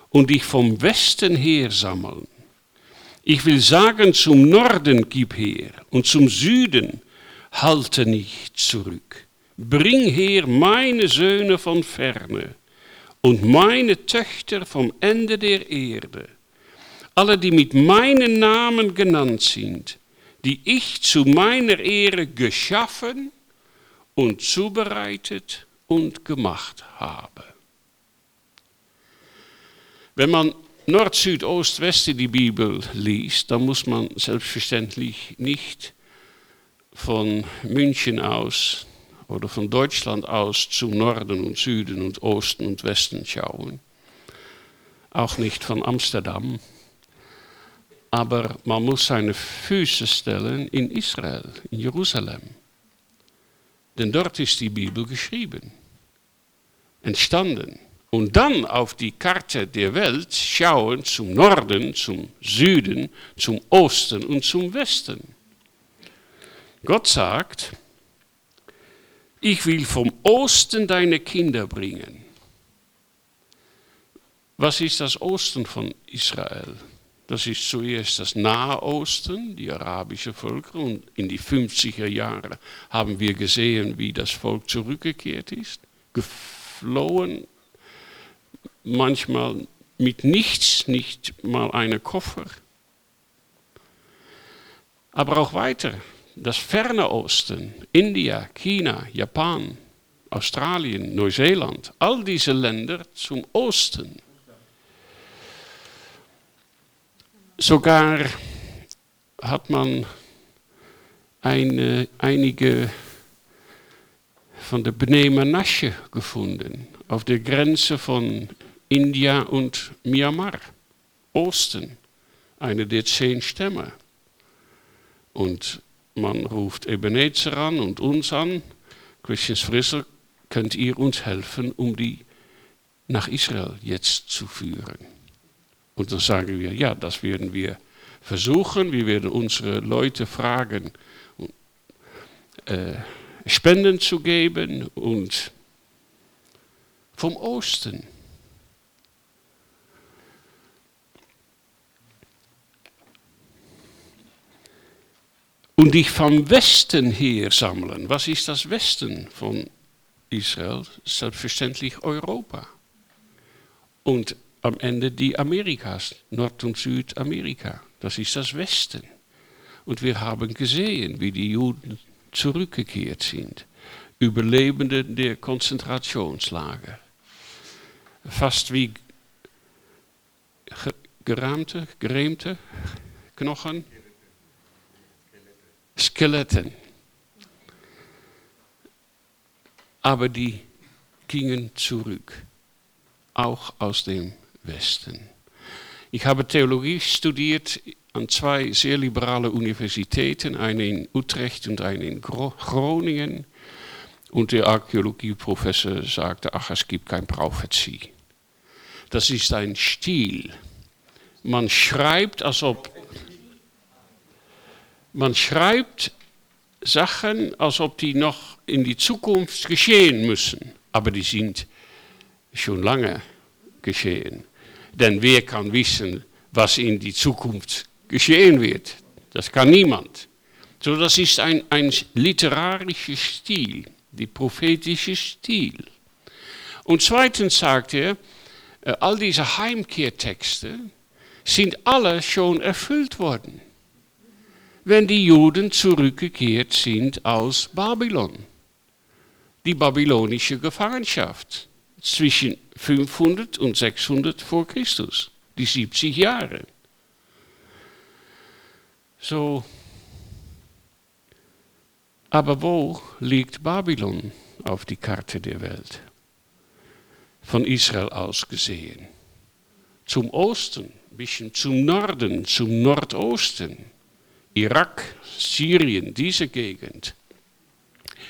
und dich vom Westen her sammeln. Ich will sagen, zum Norden gib her und zum Süden halte nicht zurück. Bring her meine Söhne von ferne und meine Töchter vom Ende der Erde, alle, die mit meinem Namen genannt sind, die ich zu meiner Ehre geschaffen und zubereitet und gemacht habe. Wenn man Nord, Süd, Ost, West die Bibel liest, dann muss man selbstverständlich nicht von München aus oder von Deutschland aus zum Norden und Süden und Osten und Westen schauen. Auch nicht von Amsterdam. Aber man muss seine Füße stellen in Israel, in Jerusalem. Denn dort ist die Bibel geschrieben, entstanden und dann auf die Karte der Welt schauen zum Norden, zum Süden, zum Osten und zum Westen. Gott sagt, ich will vom Osten deine Kinder bringen. Was ist das Osten von Israel? Das ist zuerst das Nahe Osten, die arabische Völker. Und in die 50er Jahre haben wir gesehen, wie das Volk zurückgekehrt ist, geflohen manchmal mit nichts, nicht mal einen Koffer. Aber auch weiter, das ferne Osten, India, China, Japan, Australien, Neuseeland, all diese Länder zum Osten. Sogar hat man eine, einige von der Bnei Menashe gefunden, auf der Grenze von India und Myanmar, Osten, eine der zehn Stämme. Und man ruft Ebenezer an und uns an, Christians Frisser, könnt ihr uns helfen, um die nach Israel jetzt zu führen? Und dann sagen wir, ja, das werden wir versuchen. Wir werden unsere Leute fragen, äh, Spenden zu geben und vom Osten. Und dich vom Westen her sammeln. Was ist das Westen von Israel? Selbstverständlich Europa. Und am Ende die Amerikas, Nord- und Südamerika. Das ist das Westen. Und wir haben gesehen, wie die Juden zurückgekehrt sind. Überlebende der Konzentrationslager. Fast wie gerahmte, gerähmte Knochen, Skeletten. Aber die gingen zurück, auch aus dem Westen. Ich habe Theologie studiert an zwei sehr liberalen Universitäten, eine in Utrecht und eine in Groningen. Und der Archäologieprofessor sagte, ach, es gibt kein Prophezie. Das ist ein Stil. Man schreibt, als ob man schreibt Sachen, als ob die noch in die Zukunft geschehen müssen, aber die sind schon lange geschehen. Denn wer kann wissen, was in die Zukunft geschehen wird? Das kann niemand. So, das ist ein, ein literarischer Stil, die prophetische Stil. Und zweitens sagt er, äh, all diese Heimkehrtexte sind alle schon erfüllt worden, wenn die Juden zurückgekehrt sind aus Babylon, die babylonische Gefangenschaft zwischen 500 und 600 vor Christus, die 70 Jahre. So, aber wo liegt Babylon auf die Karte der Welt? Von Israel aus gesehen. Zum Osten, ein bisschen zum Norden, zum Nordosten. Irak, Syrien, diese Gegend.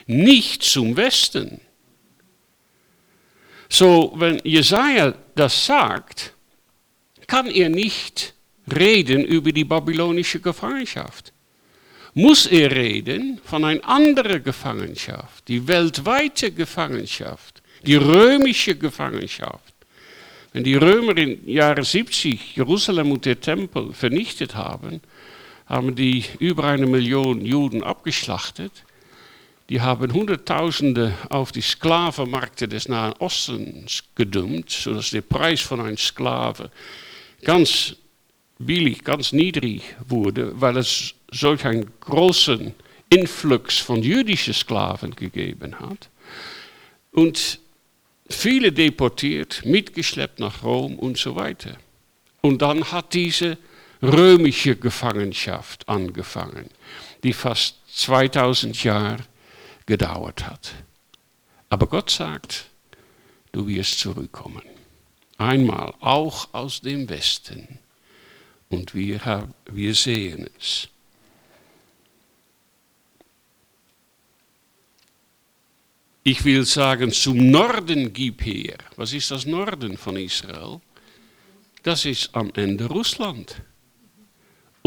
Nicht zum Westen. So, wenn Jesaja das sagt, kann er nicht reden über die babylonische Gefangenschaft. Muss er reden von einer anderen Gefangenschaft, die weltweite Gefangenschaft, die römische Gefangenschaft. Wenn die Römer im Jahre 70 Jerusalem und den Tempel vernichtet haben, haben die über eine Million Juden abgeschlachtet die haben Hunderttausende auf die Sklavenmärkte des Nahen Ostens gedumpt, sodass der Preis von einem Sklave ganz billig, ganz niedrig wurde, weil es solch einen großen Influx von jüdischen Sklaven gegeben hat. Und viele deportiert, mitgeschleppt nach Rom und so weiter. Und dann hat diese römische Gefangenschaft angefangen, die fast 2000 Jahre gedauert hat. Aber Gott sagt, du wirst zurückkommen. Einmal auch aus dem Westen. Und wir, wir sehen es. Ich will sagen, zum Norden gib her. Was ist das Norden von Israel? Das ist am Ende Russland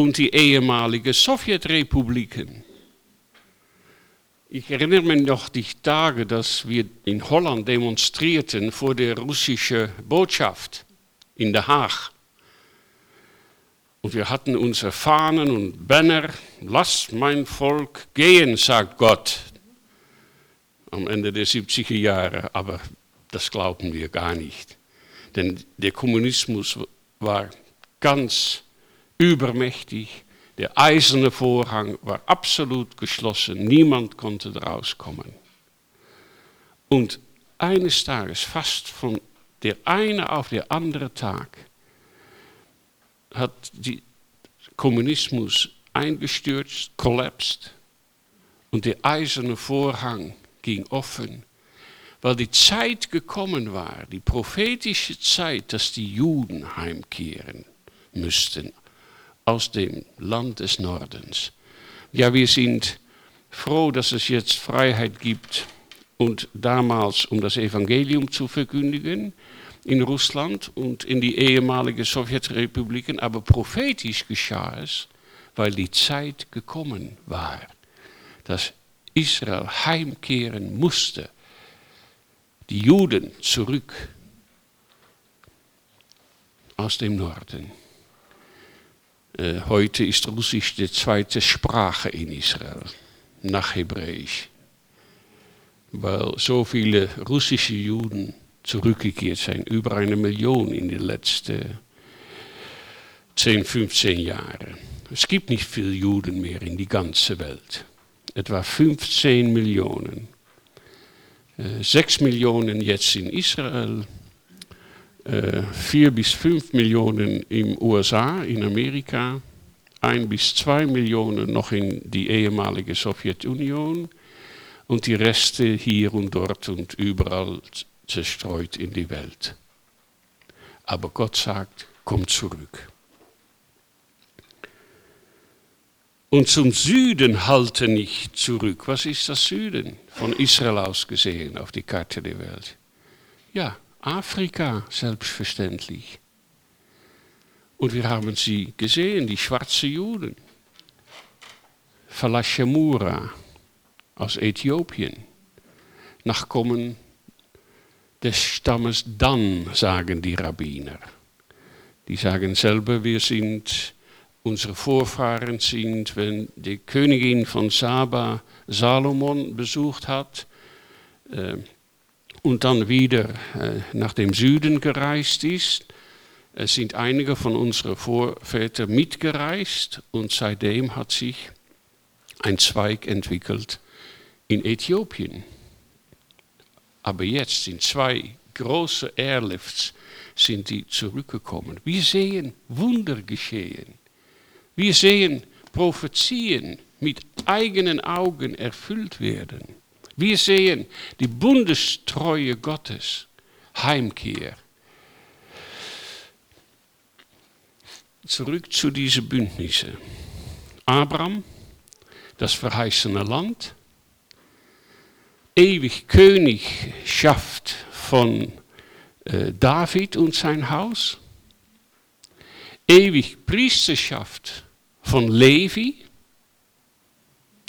und die ehemaligen Sowjetrepubliken. Ich erinnere mich noch die Tage, dass wir in Holland demonstrierten vor der russischen Botschaft in Den Haag. Und wir hatten unsere Fahnen und Banner, lasst mein Volk gehen, sagt Gott. Am Ende der 70er Jahre, aber das glauben wir gar nicht. Denn der Kommunismus war ganz übermächtig der eiserne Vorhang war absolut geschlossen, niemand konnte rauskommen. Und eines Tages, fast von der eine auf der andere Tag, hat der Kommunismus eingestürzt, kollapst und der eiserne Vorhang ging offen, weil die Zeit gekommen war, die prophetische Zeit, dass die Juden heimkehren müssten aus dem Land des Nordens, Ja, wir sind froh, dass es jetzt Freiheit gibt und damals, um das Evangelium zu verkündigen in Russland und in die ehemaligen Sowjetrepubliken, aber prophetisch geschah es, weil die Zeit gekommen war, dass Israel heimkehren musste, die Juden zurück aus dem Norden. Äh, heute ist Russisch die zweite Sprache in Israel, nach Hebräisch, weil so viele russische Juden zurückgekehrt sind, über eine Million in den letzten 10, 15 Jahren. Es gibt nicht viele Juden mehr in die ganze Welt. Etwa 15 Millionen. 6 äh, Millionen jetzt in Israel, 4 äh, bis 5 Millionen in USA, in Amerika, 1 bis 2 Millionen noch in die ehemalige Sowjetunion und die Reste hier und dort und überall zerstreut in die Welt. Aber Gott sagt, komm zurück. Und zum Süden halte nicht zurück. Was ist das Süden? Von Israel aus gesehen auf die Karte der Welt. Ja, Afrika selbstverständlich. Und wir haben sie gesehen, die schwarzen Juden. Falashemura aus Äthiopien. Nachkommen des Stammes Dan, sagen die Rabbiner. Die sagen selber, wir sind unsere Vorfahren sind, wenn die Königin von Saba Salomon besucht hat äh, und dann wieder äh, nach dem Süden gereist ist, es sind einige von unseren Vorvätern mitgereist und seitdem hat sich ein Zweig entwickelt in Äthiopien. Aber jetzt sind zwei große Airlifts sind die zurückgekommen. Wir sehen Wunder geschehen. Wir sehen Prophezien mit eigenen Augen erfüllt werden. Wir sehen die Bundestreue Gottes, Heimkehr. Zurück zu diesen Bündnissen. Abraham, das verheißene Land, ewig Königschaft von äh, David und sein Haus, ewig Priesterschaft von Levi,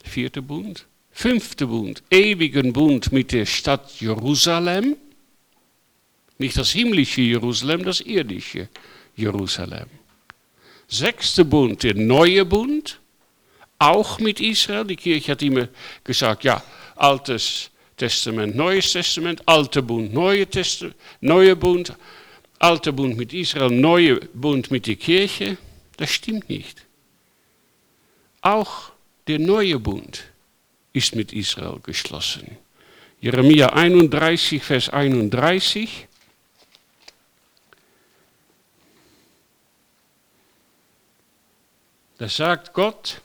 vierter Bund, fünfter Bund, ewigen Bund mit der Stadt Jerusalem, nicht das himmlische Jerusalem, das irdische Jerusalem. Sechster Bund, der neue Bund, auch mit Israel. Die Kirche hat immer gesagt, ja, Altes Testament, Neues Testament, Alter Bund, Neue Testament, Neuer Bund, Alter Bund mit Israel, Neuer Bund mit der Kirche. Das stimmt nicht. Auch der neue Bund ist mit Israel geschlossen. Jeremia 31, Vers 31. Da sagt Gott,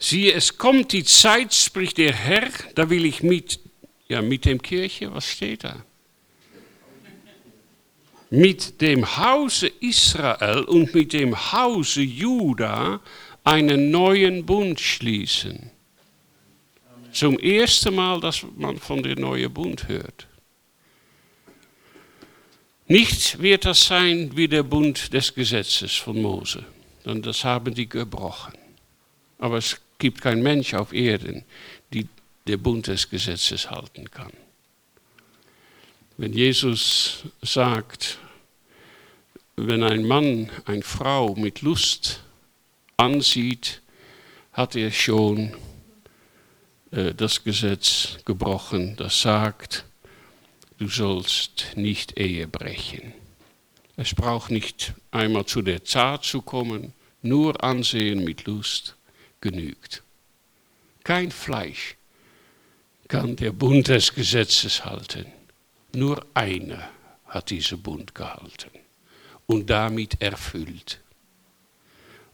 Siehe, es kommt die Zeit, spricht der Herr, da will ich mit ja, mit dem Kirche, was steht da? Mit dem Hause Israel und mit dem Hause Juda einen neuen Bund schließen. Zum ersten Mal, dass man von dem neuen Bund hört. Nicht wird das sein wie der Bund des Gesetzes von Mose, denn das haben die gebrochen. Aber es gibt kein Mensch auf Erden, der Bund des Gesetzes halten kann. Wenn Jesus sagt, wenn ein Mann eine Frau mit Lust ansieht, hat er schon äh, das Gesetz gebrochen, das sagt, du sollst nicht Ehe brechen. Es braucht nicht einmal zu der Tat zu kommen, nur Ansehen mit Lust genügt. Kein Fleisch kann der Bund des Gesetzes halten. Nur einer hat diesen Bund gehalten und damit erfüllt.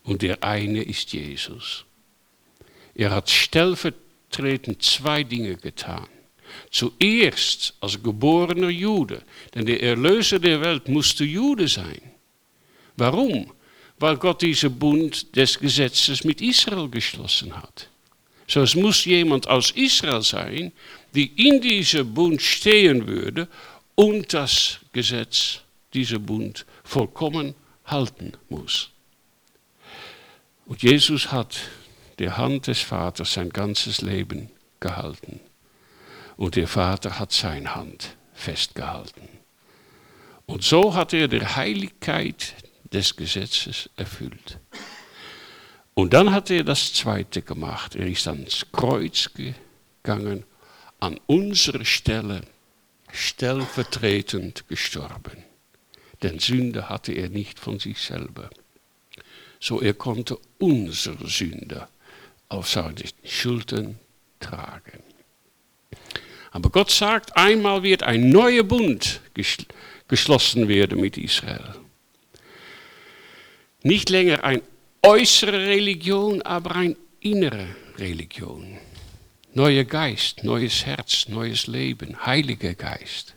Und der eine ist Jesus. Er hat stellvertretend zwei Dinge getan. Zuerst als geborener Jude, denn der Erlöser der Welt musste Jude sein. Warum? Weil Gott diesen Bund des Gesetzes mit Israel geschlossen hat. So es muss jemand aus Israel sein, die in diesem Bund stehen würde und das Gesetz, diesen Bund vollkommen halten muss. Und Jesus hat der Hand des Vaters sein ganzes Leben gehalten. Und der Vater hat seine Hand festgehalten. Und so hat er die Heiligkeit des Gesetzes erfüllt. Und dann hat er das Zweite gemacht. Er ist ans Kreuz gegangen, an unserer Stelle stellvertretend gestorben. Denn Sünde hatte er nicht von sich selber. So er konnte unsere Sünde auf seinen Schultern tragen. Aber Gott sagt, einmal wird ein neuer Bund geschlossen werden mit Israel. Nicht länger eine äußere Religion, aber eine innere Religion. Neuer Geist, neues Herz, neues Leben, Heiliger Geist.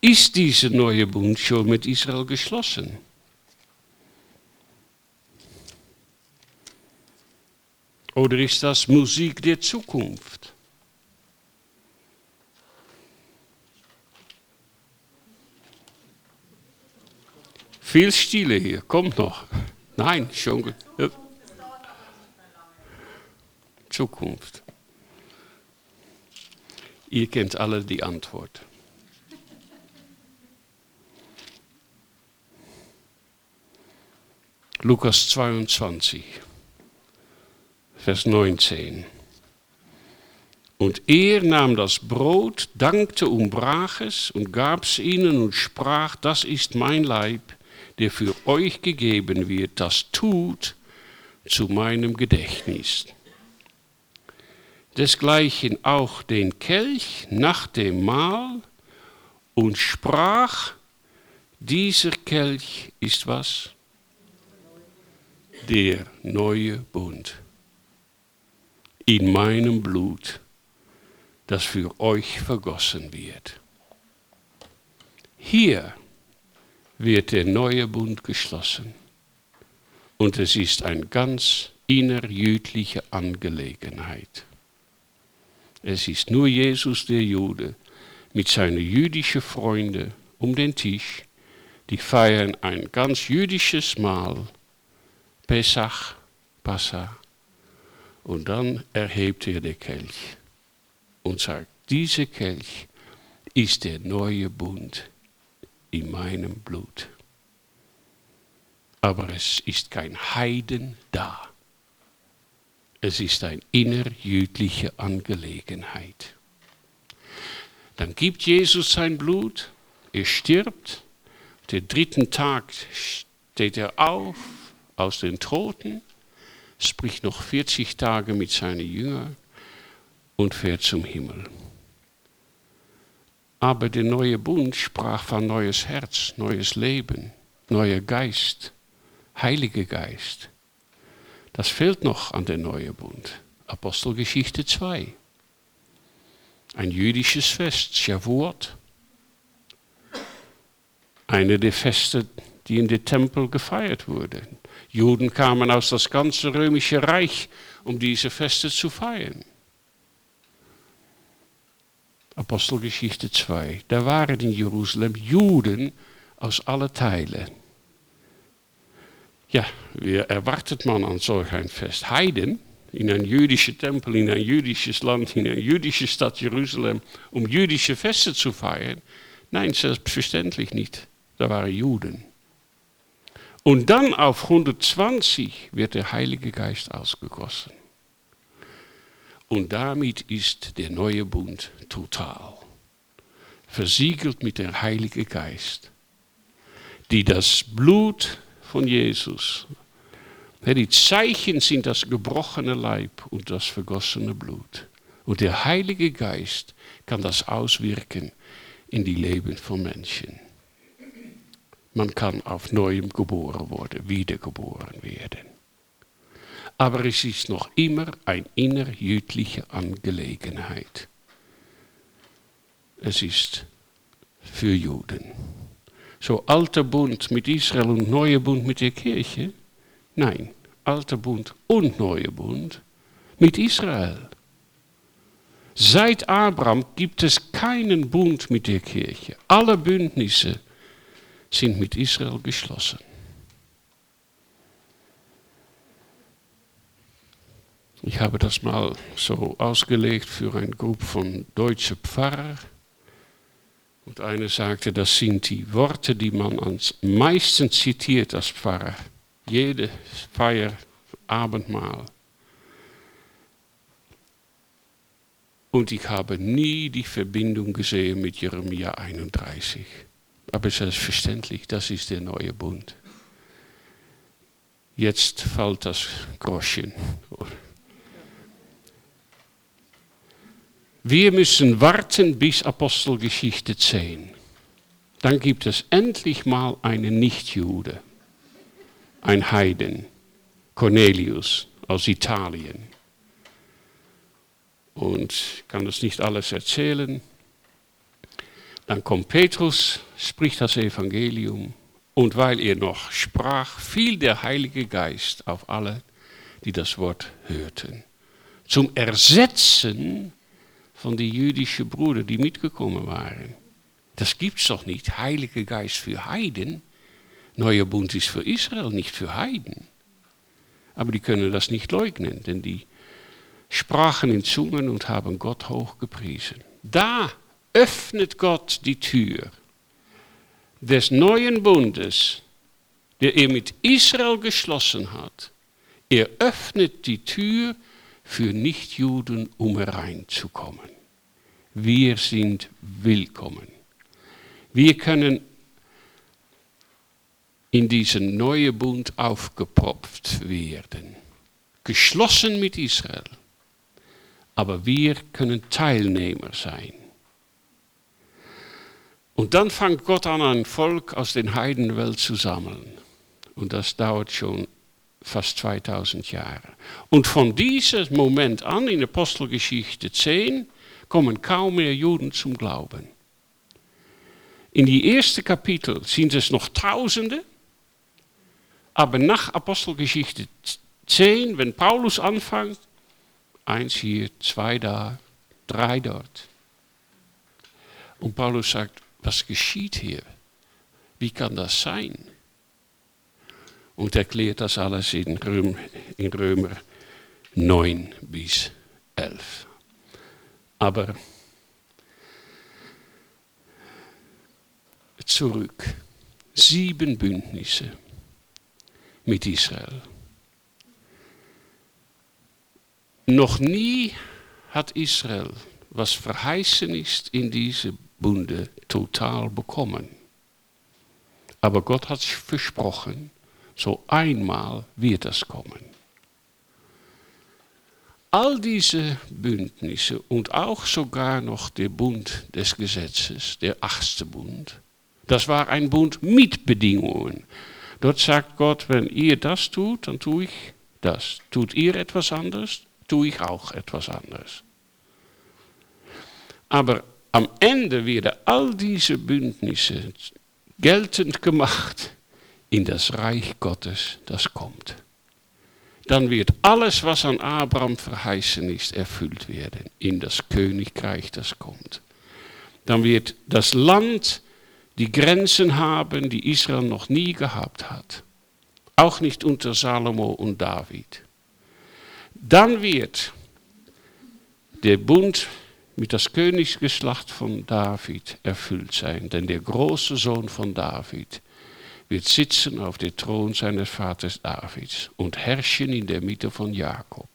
Ist dieser neue Bund schon mit Israel geschlossen? Oder ist das Musik der Zukunft? Viel Stille hier, kommt noch. Nein, schon gut. Zukunft. Ihr kennt alle die Antwort. Lukas 22, Vers 19. Und er nahm das Brot, dankte und brach es und gab es ihnen und sprach, das ist mein Leib, der für euch gegeben wird, das tut zu meinem Gedächtnis. Desgleichen auch den Kelch nach dem Mahl und sprach, dieser Kelch ist was? der neue Bund in meinem Blut, das für euch vergossen wird. Hier wird der neue Bund geschlossen und es ist eine ganz innerjüdliche Angelegenheit. Es ist nur Jesus der Jude mit seinen jüdischen Freunden um den Tisch, die feiern ein ganz jüdisches Mahl Pesach, Passa. Und dann erhebt er den Kelch und sagt, dieser Kelch ist der neue Bund in meinem Blut. Aber es ist kein Heiden da. Es ist eine innerjüdliche Angelegenheit. Dann gibt Jesus sein Blut, er stirbt, den dritten Tag steht er auf, aus den Toten, spricht noch 40 Tage mit seinen Jüngern und fährt zum Himmel. Aber der neue Bund sprach von neues Herz, neues Leben, neuer Geist, Heiliger Geist. Das fehlt noch an der neuen Bund. Apostelgeschichte 2. Ein jüdisches Fest, Shavuot. Eine der Feste, die in den Tempel gefeiert wurden. Juden kamen aus das ganze römische Reich, um diese Feste zu feiern. Apostelgeschichte 2. Da waren in Jerusalem Juden aus allen Teilen. Ja, wie erwartet man an solch ein Fest? Heiden in ein jüdischer Tempel, in ein jüdisches Land, in eine jüdische Stadt Jerusalem, um jüdische Feste zu feiern? Nein, selbstverständlich nicht. Da waren Juden. Und dann auf 120 wird der Heilige Geist ausgegossen. Und damit ist der neue Bund total. Versiegelt mit dem Heiligen Geist, die das Blut von Jesus, die Zeichen sind das gebrochene Leib und das vergossene Blut. Und der Heilige Geist kann das auswirken in die Leben von Menschen. Man kann auf neuem geboren worden, wiedergeboren werden. aber es ist noch immer eine innerjüdliche Angelegenheit. Es ist für Juden. So alter Bund mit Israel und neuer Bund mit der Kirche? Nein, alter Bund und neuer Bund mit Israel. Seit Abraham gibt es keinen Bund mit der Kirche. Alle Bündnisse sind mit Israel geschlossen. Ich habe das mal so ausgelegt für eine Gruppe von deutschen Pfarrern. Und einer sagte, das sind die Worte, die man am meisten zitiert als Pfarrer. Jede Feier, Abendmahl. Und ich habe nie die Verbindung gesehen mit Jeremia 31. Aber selbstverständlich, das ist der neue Bund. Jetzt fällt das Groschen. Wir müssen warten bis Apostelgeschichte 10. Dann gibt es endlich mal einen Nichtjude, ein Heiden, Cornelius aus Italien. Und ich kann das nicht alles erzählen. Dann kommt Petrus, spricht das Evangelium. Und weil er noch sprach, fiel der Heilige Geist auf alle, die das Wort hörten. Zum Ersetzen von den jüdischen Brüdern, die mitgekommen waren. Das gibt's doch nicht. Heiliger Geist für Heiden. Neuer Bund ist für Israel, nicht für Heiden. Aber die können das nicht leugnen, denn die sprachen in Zungen und haben Gott hochgepriesen. Da öffnet Gott die Tür des neuen Bundes, der er mit Israel geschlossen hat. Er öffnet die Tür für Nichtjuden, um hereinzukommen. Wir sind willkommen. Wir können in diesen neuen Bund aufgepropft werden, geschlossen mit Israel, aber wir können Teilnehmer sein. Und dann fängt Gott an, ein Volk aus den Heidenwelt zu sammeln. Und das dauert schon fast 2000 Jahre. Und von diesem Moment an, in Apostelgeschichte 10, kommen kaum mehr Juden zum Glauben. In die ersten Kapitel sind es noch Tausende, aber nach Apostelgeschichte 10, wenn Paulus anfängt, eins hier, zwei da, drei dort. Und Paulus sagt, was geschieht hier? Wie kann das sein? Und erklärt das alles in, Röm, in Römer 9 bis 11. Aber zurück. Sieben Bündnisse mit Israel. Noch nie hat Israel, was verheißen ist in diese Bunde, total bekommen. Aber Gott hat versprochen, so einmal wird es kommen. All diese Bündnisse und auch sogar noch der Bund des Gesetzes, der achtste Bund, das war ein Bund mit Bedingungen. Dort sagt Gott, wenn ihr das tut, dann tue ich das. Tut ihr etwas anderes, tue ich auch etwas anderes. Aber am Ende werden all diese Bündnisse geltend gemacht in das Reich Gottes, das kommt. Dann wird alles, was an Abraham verheißen ist, erfüllt werden in das Königreich, das kommt. Dann wird das Land die Grenzen haben, die Israel noch nie gehabt hat. Auch nicht unter Salomo und David. Dann wird der Bund mit das Königsgeschlacht von David erfüllt sein, denn der große Sohn von David wird sitzen auf dem Thron seines Vaters Davids und herrschen in der Mitte von Jakob.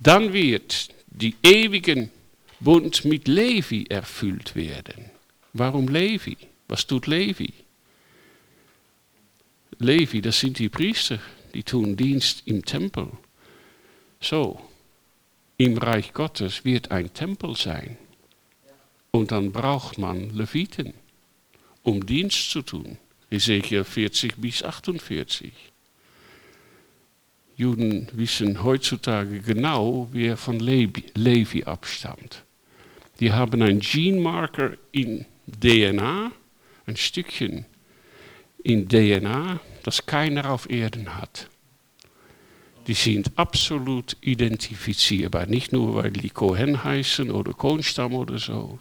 Dann wird die ewigen Bund mit Levi erfüllt werden. Warum Levi? Was tut Levi? Levi, das sind die Priester, die tun Dienst im Tempel. So, im Reich Gottes wird ein Tempel sein. Und dann braucht man Leviten um Dienst zu tun. Ezekiel 40 bis 48. Juden wissen heutzutage genau, wer von Levi, Levi abstammt. Die haben einen Gene-Marker in DNA, ein Stückchen in DNA, das keiner auf Erden hat. Die sind absolut identifizierbar, nicht nur weil die Cohen heißen oder Kohnstamm oder so.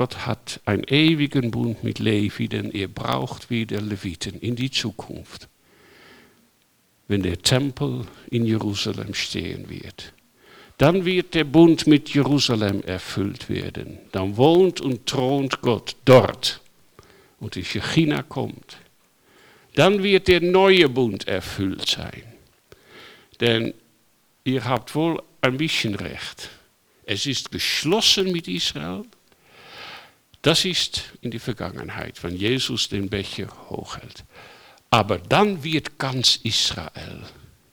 Gott hat einen ewigen Bund mit Levi, denn er braucht wieder Leviten in die Zukunft, wenn der Tempel in Jerusalem stehen wird. Dann wird der Bund mit Jerusalem erfüllt werden. Dann wohnt und thront Gott dort. Und die China kommt. Dann wird der neue Bund erfüllt sein. Denn ihr habt wohl ein bisschen recht. Es ist geschlossen mit Israel. Das ist in die Vergangenheit, wenn Jesus den Becher hochhält. Aber dann wird ganz Israel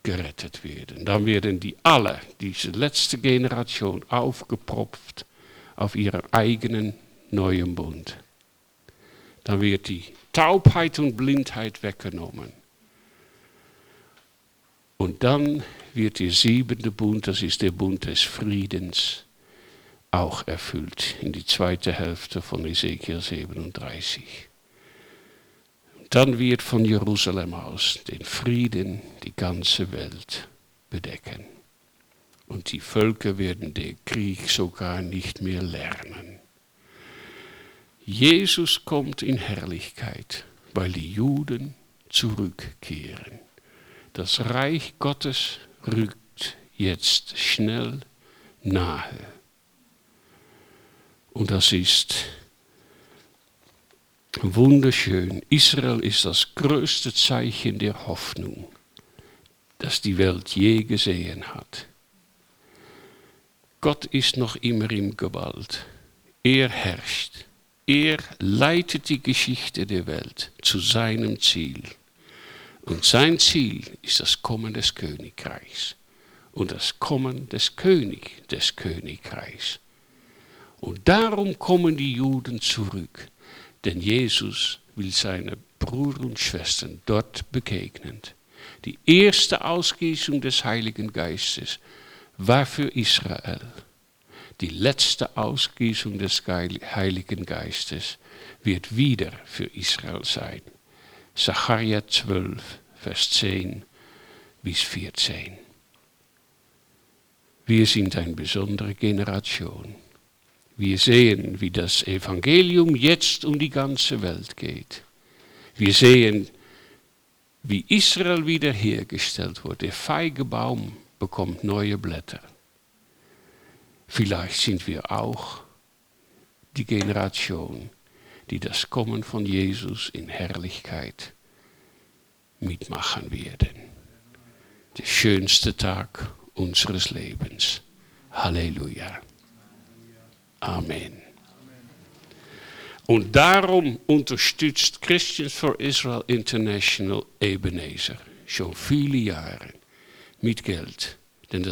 gerettet werden. Dann werden die alle, diese letzte Generation, aufgepropft auf ihren eigenen neuen Bund. Dann wird die Taubheit und Blindheit weggenommen. Und dann wird der siebente Bund, das ist der Bund des Friedens, auch erfüllt in die zweite Hälfte von Ezekiel 37. Dann wird von Jerusalem aus den Frieden die ganze Welt bedecken. Und die Völker werden den Krieg sogar nicht mehr lernen. Jesus kommt in Herrlichkeit, weil die Juden zurückkehren. Das Reich Gottes rückt jetzt schnell nahe. Und das ist Wunderschön. Israel ist das größte Zeichen der Hoffnung, das die Welt je gesehen hat. Gott ist noch immer im Gewalt. Er herrscht. Er leitet die Geschichte der Welt zu seinem Ziel. Und sein Ziel ist das Kommen des Königreichs und das Kommen des Königs des Königreichs. Und darum kommen die Juden zurück denn Jesus will seine Brüder und Schwestern dort begegnen. Die erste Ausgießung des Heiligen Geistes war für Israel. Die letzte Ausgießung des Heiligen Geistes wird wieder für Israel sein. Sacharja 12, Vers 10 bis 14. Wir sind eine besondere Generation. Wir sehen, wie das Evangelium jetzt um die ganze Welt geht. Wir sehen, wie Israel wiederhergestellt wird. Der feige Baum bekommt neue Blätter. Vielleicht sind wir auch die Generation, die das Kommen von Jesus in Herrlichkeit mitmachen werden. Der schönste Tag unseres Lebens. Halleluja. Amen. Und darum unterstützt Christians for Israel International Ebenezer schon viele Jahre mit Geld